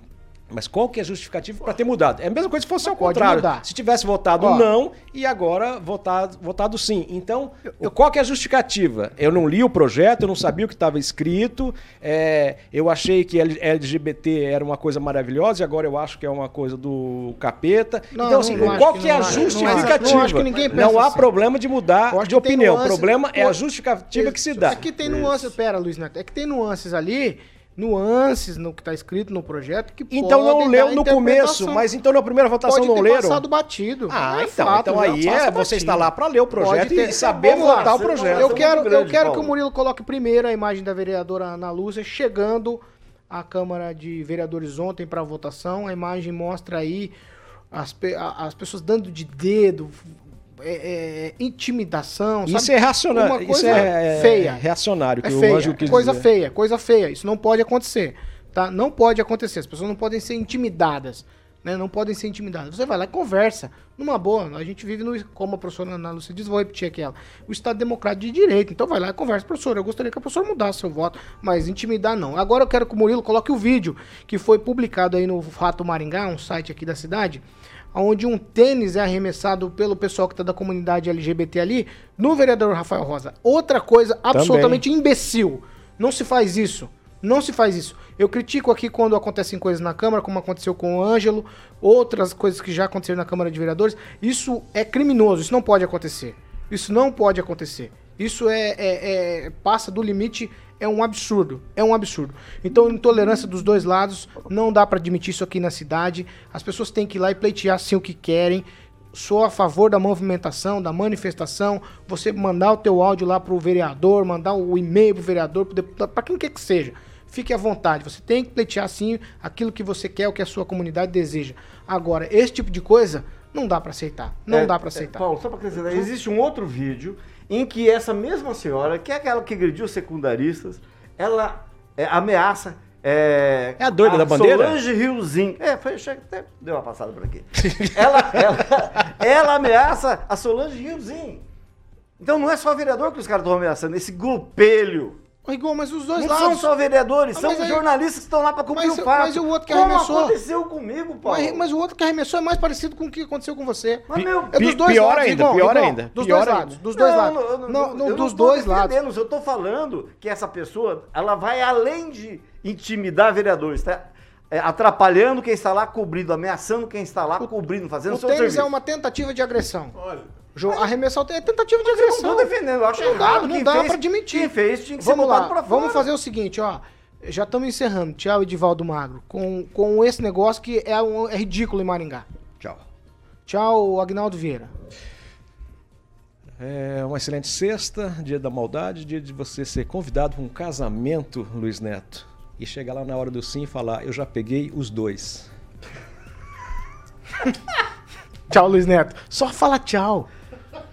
Mas qual que é a justificativa para ter mudado? É a mesma coisa se fosse ao pode contrário. mudar. Se tivesse votado Ó. não e agora votado, votado sim. Então, qual que é a justificativa? Eu não li o projeto, eu não sabia o que estava escrito, é, eu achei que LGBT era uma coisa maravilhosa e agora eu acho que é uma coisa do capeta. Não, então, assim, não qual que que é a justificativa? não acho que ninguém pensa Não há assim. problema de Eu mudar de opinião. O nuances- problema é a justificativa que se dá. É que tem nuances, pera, Luiz Neto, é que tem nuances ali, nuances no que tá escrito no projeto que Então não leu no começo, mas então na primeira votação Pode não ter leram? passado batido. Ah, É então, fato, então aí é, você está lá para ler o projeto ter- e saber lá, votar o projeto. Eu São quero, muito eu grande, quero que Paulo. o Murilo coloque primeiro a imagem da vereadora Ana Lúcia chegando à Câmara de Vereadores ontem para votação. A imagem mostra aí as, as pessoas dando de dedo, é, é, intimidação. Isso sabe? é racional, Uma isso coisa é feia. reacionário que É feia, coisa dizer. feia, coisa feia. Isso não pode acontecer, tá? Não pode acontecer. As pessoas não podem ser intimidadas, né? Não podem ser intimidadas. Você vai lá e conversa, numa boa. A gente vive no, como a professora Ana Lúcia diz, vou repetir aqui ela, o Estado Democrático de Direito. Então vai lá e conversa, professor. Eu gostaria que a professora mudasse seu voto, mas intimidar não. Agora eu quero que o Murilo coloque o vídeo que foi publicado aí no Fato Maringá, um site aqui da cidade, onde um tênis é arremessado pelo pessoal que está da comunidade LGBT ali no vereador Rafael Rosa. Outra coisa absolutamente imbecil. Não se faz isso. Não se faz isso. Eu critico aqui quando acontecem coisas na Câmara, como aconteceu com o Ângelo, outras coisas que já aconteceram na Câmara de Vereadores. Isso é criminoso, isso não pode acontecer. Isso não pode acontecer. Isso é, é- é- passa do limite, é um absurdo. É um absurdo. Então, intolerância dos dois lados, não dá pra admitir isso aqui na cidade. As pessoas têm que ir lá e pleitear sim o que querem. Sou a favor da movimentação, da manifestação. Você mandar o teu áudio lá pro vereador, mandar o e-mail pro vereador, pro deputado, pra quem quer que seja. Fique à vontade. Você tem que pleitear sim aquilo que você quer, o que a sua comunidade deseja. Agora, esse tipo de coisa não dá pra aceitar. Não É, dá pra é, aceitar. Paulo, só para acrescentar, existe um outro vídeo em que essa mesma senhora, que é aquela que agrediu os secundaristas, ela é, ameaça. É, É a doida da bandeira? Solange Riozinho. É, foi, chega, até deu uma passada por aqui. ela, ela, ela ameaça a Solange Riozinho. Então não é só vereador que os caras estão ameaçando, esse grupelho. Ô, Igor, mas os dois Não lados. são só vereadores, Ah, são aí- jornalistas que estão lá para cumprir mas o o- fato. mas o outro que Como arremessou? aconteceu comigo, Paulo. Mas, mas o outro que arremessou é mais parecido com o que aconteceu com você. Mas, meu, É dos dois pior lados, ainda, Igor, pior Igor, ainda, Dos pior dois ainda. lados, dos dois lados. eu Não, não, eu dos dois lados. Eu tô falando que essa pessoa, ela vai além de intimidar vereadores, tá? É, atrapalhando quem está lá cobrindo, ameaçando quem está lá cobrindo, fazendo O o seu tênis serviço. é uma tentativa de agressão. Olha, Arremessar é tentativa de Eu não agressão. tô defendendo, eu acho Não dá, errado. não Quem dá fez- pra admitir. Quem fez tinha que Vamos ser lá, pra fora. vamos fazer o seguinte, ó. Já estamos encerrando. Tchau, Edivaldo Magro. Com, com esse negócio que é, um- é ridículo em Maringá. Tchau. Tchau, Agnaldo Vieira. É uma excelente sexta, dia da maldade, dia de você ser convidado para um casamento, Luiz Neto. E chegar lá na hora do sim e falar, eu já peguei os dois. Tchau, Luiz Neto. Só fala tchau.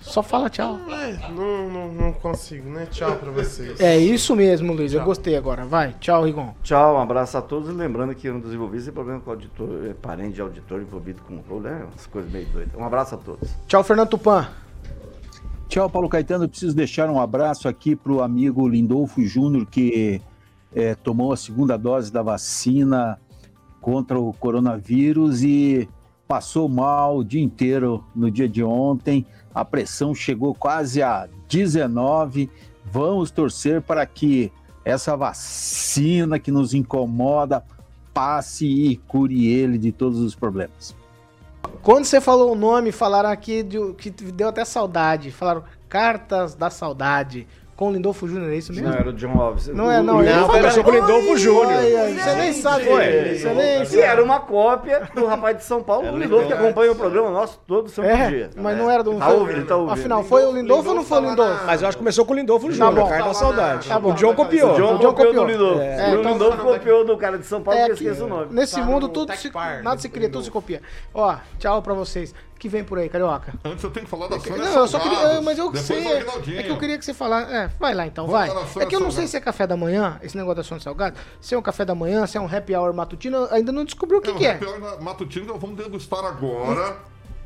Só fala tchau. é, não, não, não consigo, né? Tchau pra vocês. É isso mesmo, Luiz. Eu Tchau. gostei agora. Vai. Tchau, Rigon. Tchau, um abraço a todos. E lembrando que eu não desenvolvi esse problema com o auditor, é, parente de auditor envolvido com o rolo, é umas coisas meio doidas. Um abraço a todos. Tchau, Fernando Tupan. Tchau, Paulo Caetano. Eu preciso deixar um abraço aqui para o amigo Lindolfo Júnior, que eh, tomou a segunda dose da vacina contra o coronavírus e passou mal o dia inteiro no dia de ontem. A pressão chegou quase a 19. Vamos torcer para que essa vacina que nos incomoda passe e cure ele de todos os problemas. Quando você falou o nome, falaram aqui de- que deu até saudade. Falaram cartas da saudade. Com o Lindolfo Júnior, é isso mesmo? Não, era o John Alves. Não é, não. Ele Não, começou com o Lindolfo Júnior. Você nem sabe. Foi. Você nem E era uma cópia do rapaz de São Paulo, o Lindolfo, que acompanha o programa nosso todo santo É, dia. mas não era do. Tá ouvindo, tá ouvindo. Afinal, foi o Lindolfo ou não foi o Lindolfo? Mas eu acho que começou com o Lindolfo Júnior, bom. cara da saudade. Tá bom. o John copiou. O John, O John copiou, copiou. do Lindolfo. É, o então- Lindolfo copiou do cara de São Paulo, É que eu que esqueço o nome. Nesse Tá mundo tudo nada se cria, tudo se copia. Ó, tchau pra vocês. Que vem por aí, Carioca? Antes eu tenho que falar da Sônia Não, eu só queria. Salgados, ah, Mas eu depois sei. do É, é que eu queria que você falasse. É, vai lá então, Vamos vai. É que eu não sei se é café da manhã, esse negócio da Sônia Salgado. Se é um café da manhã, se é um happy hour matutino, ainda não descobriu o que, É, que é. o happy hour matutino nós vamos degustar agora.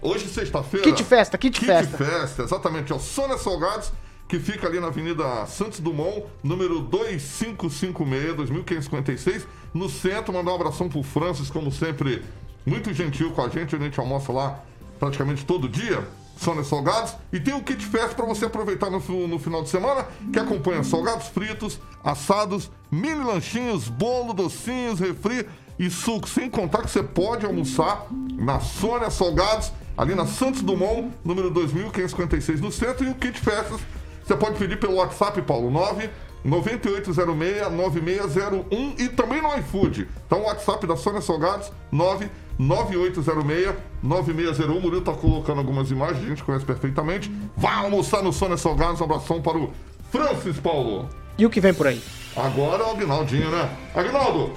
Hoje, sexta-feira. Kit festa, kit Kit festa. festa, exatamente. É o Sônia Salgados, que fica ali na Avenida Santos Dumont, número 2556, 2556, no centro. Mandar um abração pro Francis, como sempre, muito gentil com a gente. A gente almoça lá praticamente todo dia. Sônia Salgados. E tem o kit festa para você aproveitar no, no final de semana, que acompanha salgados fritos, assados, mini lanchinhos, bolo, docinhos, refri e suco. Sem contar que você pode almoçar na Sônia Salgados, ali na Santos Dumont, número 2556 no centro. E o kit festas você pode pedir pelo WhatsApp, Paulo, 9 9806-9601 e também no iFood. Então o WhatsApp da Sônia Salgados, 99806-9601. O Murilo tá colocando algumas imagens, a gente conhece perfeitamente. Vá almoçar no Sônia Salgados. Um abração para o Francis Paulo. E o que vem por aí? Agora o Agnaldinho, né? Agnaldo,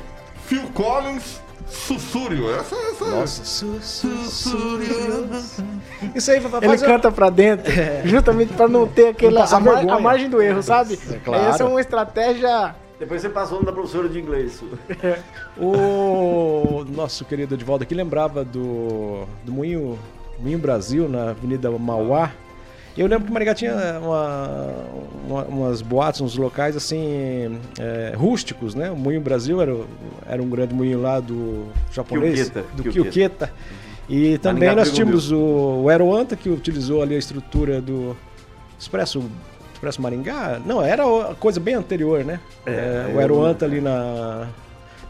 Phil Collins, Sussúrio. Essa, essa Nossa, su- su- su- Isso aí vai Ele canta pra dentro, justamente pra não ter aquela, a, mar- a margem do erro, sabe? claro. Essa é uma estratégia. Depois você passou na professora de inglês. O nosso querido Edvaldo aqui lembrava do, do Moinho, Moinho Brasil, na Avenida Mauá. E eu lembro que Maringá tinha uma, uma- umas boates, uns locais assim, é, rústicos, né? O Moinho Brasil era, era um grande moinho lá do japonês, Kyoketa, do. Kyoketa. E também Maringá nós tínhamos o, o Aeroanta, que utilizou ali a estrutura do Expresso, Expresso Maringá. Não, era coisa bem anterior, né? É, o Aeroanta ali na,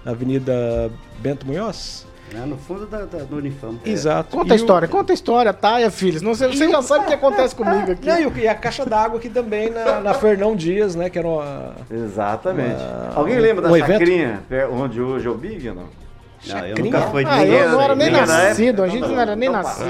na Avenida Bento Munhoz. É, no fundo da, da- do Unifam. Exato. Conta a E o- história, conta a história, Taia, filhos. Não, sei- você já sabe o que acontece comigo aqui. Não, e, o- a caixa d'água aqui também na, na Fernão Dias, né? Que era uma. Exatamente. Uma- Alguém lembra um da evento? chacrinha, onde hoje é o Big ou não? Não, eu Chacrinha? nunca fui de Ah, ninguém. eu não era nem Ninguém na nascido, a gente não era nem nascido.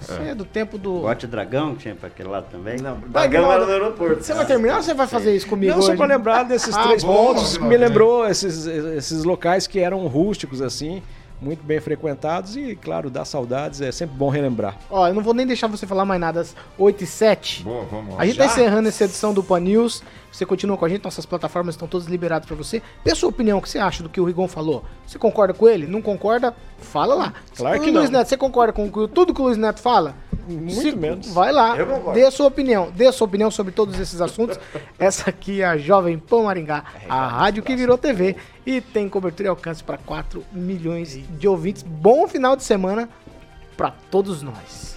Isso é do tempo do. Bote Dragão, que tinha pra aquele lado também. Não, Gama era do aeroporto. Você vai terminar ou você vai fazer isso comigo Não, só pra lembrar desses Ah, três bom, pontos, me né? lembrou esses, esses locais que eram rústicos, assim, muito bem frequentados e, claro, dá saudades, é sempre bom relembrar. Ó, eu não vou nem deixar você falar mais nada às 8 e 7. Boa, vamos lá. A gente tá encerrando essa edição do Pan News. Você continua com a gente, nossas plataformas estão todas liberadas pra você. Dê sua opinião, o que você acha do que o Rigon falou? Você concorda com ele? Não concorda? Fala lá. Claro O que Luiz não. Neto, você concorda com tudo que o Luiz Neto fala? Muito menos. Vai lá, Eu concordo. dê a sua opinião, dê a sua opinião sobre todos esses assuntos. Essa aqui é a Jovem Pan Maringá, a rádio que virou TV e tem cobertura e alcance para 4 milhões de ouvintes. Bom final de semana para todos nós.